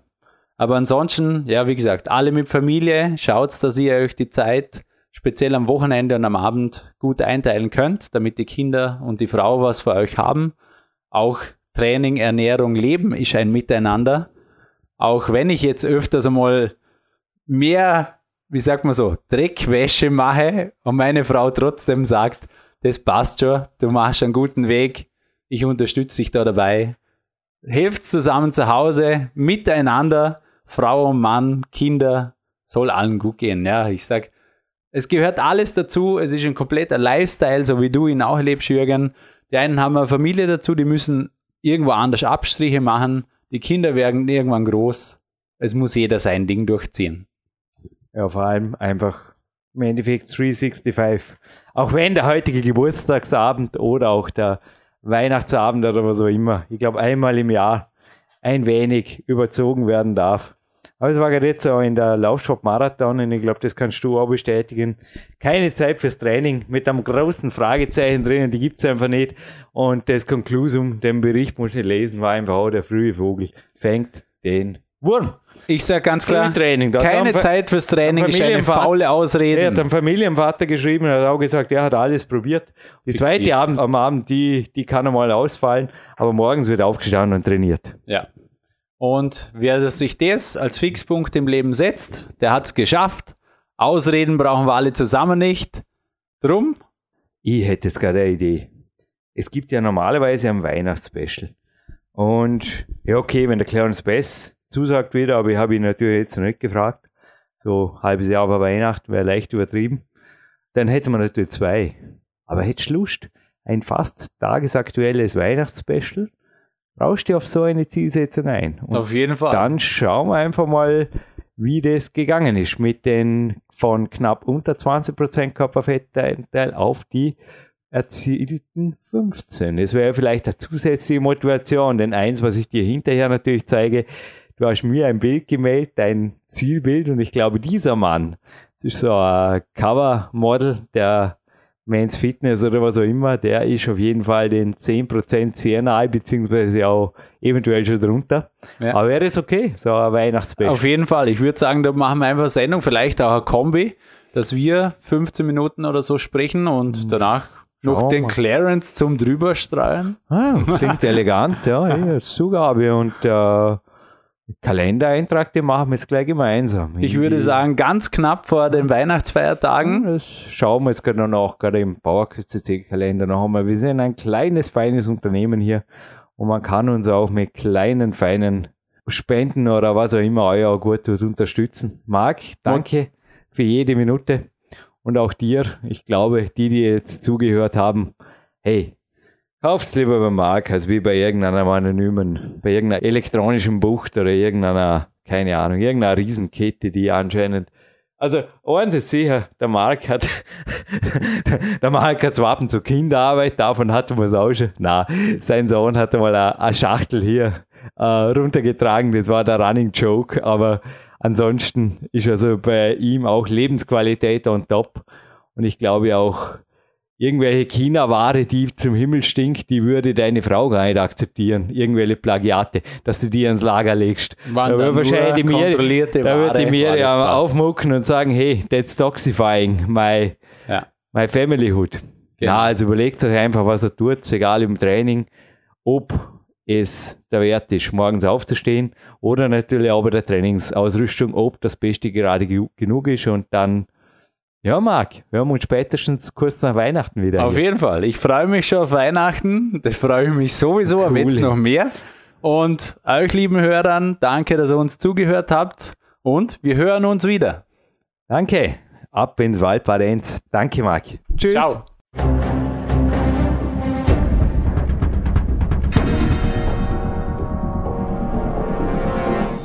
Aber ansonsten, ja, wie gesagt, alle mit Familie, schaut, dass ihr euch die Zeit speziell am Wochenende und am Abend gut einteilen könnt, damit die Kinder und die Frau was für euch haben. Auch Training, Ernährung, Leben ist ein Miteinander. Auch wenn ich jetzt öfters einmal mehr, wie sagt man so, Dreckwäsche mache und meine Frau trotzdem sagt, das passt schon, du machst einen guten Weg, ich unterstütze dich da dabei. Helft zusammen zu Hause, miteinander, Frau und Mann, Kinder, soll allen gut gehen. Ja, ich sag, es gehört alles dazu, es ist ein kompletter Lifestyle, so wie du ihn auch lebst, Jürgen. Die einen haben eine Familie dazu, die müssen irgendwo anders Abstriche machen, die Kinder werden irgendwann groß. Es muss jeder sein Ding durchziehen. Ja, vor allem einfach im Endeffekt 365. Auch wenn der heutige Geburtstagsabend oder auch der Weihnachtsabend oder was auch immer, ich glaube einmal im Jahr ein wenig überzogen werden darf. Aber es war gerade jetzt so in der Laufsport-Marathon und ich glaube, das kannst du auch bestätigen. Keine Zeit fürs Training mit einem großen Fragezeichen drin, die gibt es einfach nicht. Und das Konklusum, den Bericht muss ich lesen, war einfach auch der frühe Vogel fängt den Wurm. Ich sage ganz klar, Training. keine Zeit fürs Training ist eine faule Ausrede. Er hat einem Familienvater geschrieben und hat auch gesagt, er hat alles probiert. Die Fixiert. zweite Abend am Abend, die, die kann einmal ausfallen, aber morgens wird aufgestanden und trainiert. Ja. Und wer sich das als Fixpunkt im Leben setzt, der hat es geschafft. Ausreden brauchen wir alle zusammen nicht. Drum, Ich hätte jetzt gerade eine Idee. Es gibt ja normalerweise ein Weihnachtsspecial. Und ja, okay, wenn der Clarence Bass zusagt wieder, aber ich habe ihn natürlich jetzt noch nicht gefragt. So ein halbes Jahr vor Weihnachten wäre leicht übertrieben. Dann hätte man natürlich zwei. Aber hättest du Lust? Ein fast tagesaktuelles Weihnachtsspecial? Brauchst du auf so eine Zielsetzung ein? Und auf jeden Fall. dann schauen wir einfach mal, wie das gegangen ist mit den von knapp unter 20% Körperfettanteil auf die erzielten 15. Das wäre vielleicht eine zusätzliche Motivation, denn eins, was ich dir hinterher natürlich zeige, du hast mir ein Bild gemeldet, dein Zielbild und ich glaube, dieser Mann, das ist so ein Cover-Model der Men's Fitness oder was auch immer, der ist auf jeden Fall den 10% sehr nahe, beziehungsweise auch eventuell schon drunter. Ja. Aber wäre das okay, so ein Weihnachtsspecial? Auf jeden Fall. Ich würde sagen, da machen wir einfach eine Sendung, vielleicht auch eine Kombi, dass wir 15 Minuten oder so sprechen und danach noch Schauen den. Clarence zum drüberstreuen. Ah, klingt elegant, ja, ja, Zugabe und äh, Kalendereintrag, den machen wir jetzt gleich gemeinsam. Ich würde sagen, ganz knapp vor den Weihnachtsfeiertagen. Das schauen wir jetzt gerade noch, gerade im Bauer-CC-Kalender noch einmal. Wir sind ein kleines, feines Unternehmen hier und man kann uns auch mit kleinen, feinen Spenden oder was auch immer euer gut tut unterstützen. Marc, danke für jede Minute und auch dir. Ich glaube, die, die jetzt zugehört haben, hey, kauf's lieber bei Marc als wie bei irgendeiner anonymen, bei irgendeiner elektronischen Bucht oder irgendeiner, keine Ahnung, irgendeiner Riesenkette, die anscheinend also, eins ist sicher, der Marc hat, der Marc hat Wappen zur Kinderarbeit, davon hatten wir es auch schon. Na, sein Sohn hatte mal eine, eine Schachtel hier äh, runtergetragen, das war der Running Joke, aber ansonsten ist also bei ihm auch Lebensqualität on top. Und ich glaube auch, irgendwelche China-Ware, die zum Himmel stinkt, die würde deine Frau gar nicht akzeptieren. Irgendwelche Plagiate, dass du die ins Lager legst. Waren da wird wahrscheinlich die kontrollierte da wird die passt. aufmucken und sagen, hey, that's toxifying my, Ja. my familyhood. Genau. Ja, also überlegt euch einfach, was er tut, egal im Training, ob es der Wert ist, morgens aufzustehen oder natürlich auch bei der Trainingsausrüstung, ob das Beste gerade ge- genug ist und dann, ja, Marc, wir haben uns spätestens kurz nach Weihnachten wieder. Auf hier. jeden Fall. Ich freue mich schon auf Weihnachten. Das freue ich mich sowieso, aber Cool. jetzt noch mehr. Und euch lieben Hörern, danke, dass ihr uns zugehört habt. Und wir hören uns wieder. Danke. Ab ins Waldbadenz. Danke, Marc. Tschüss. Ciao.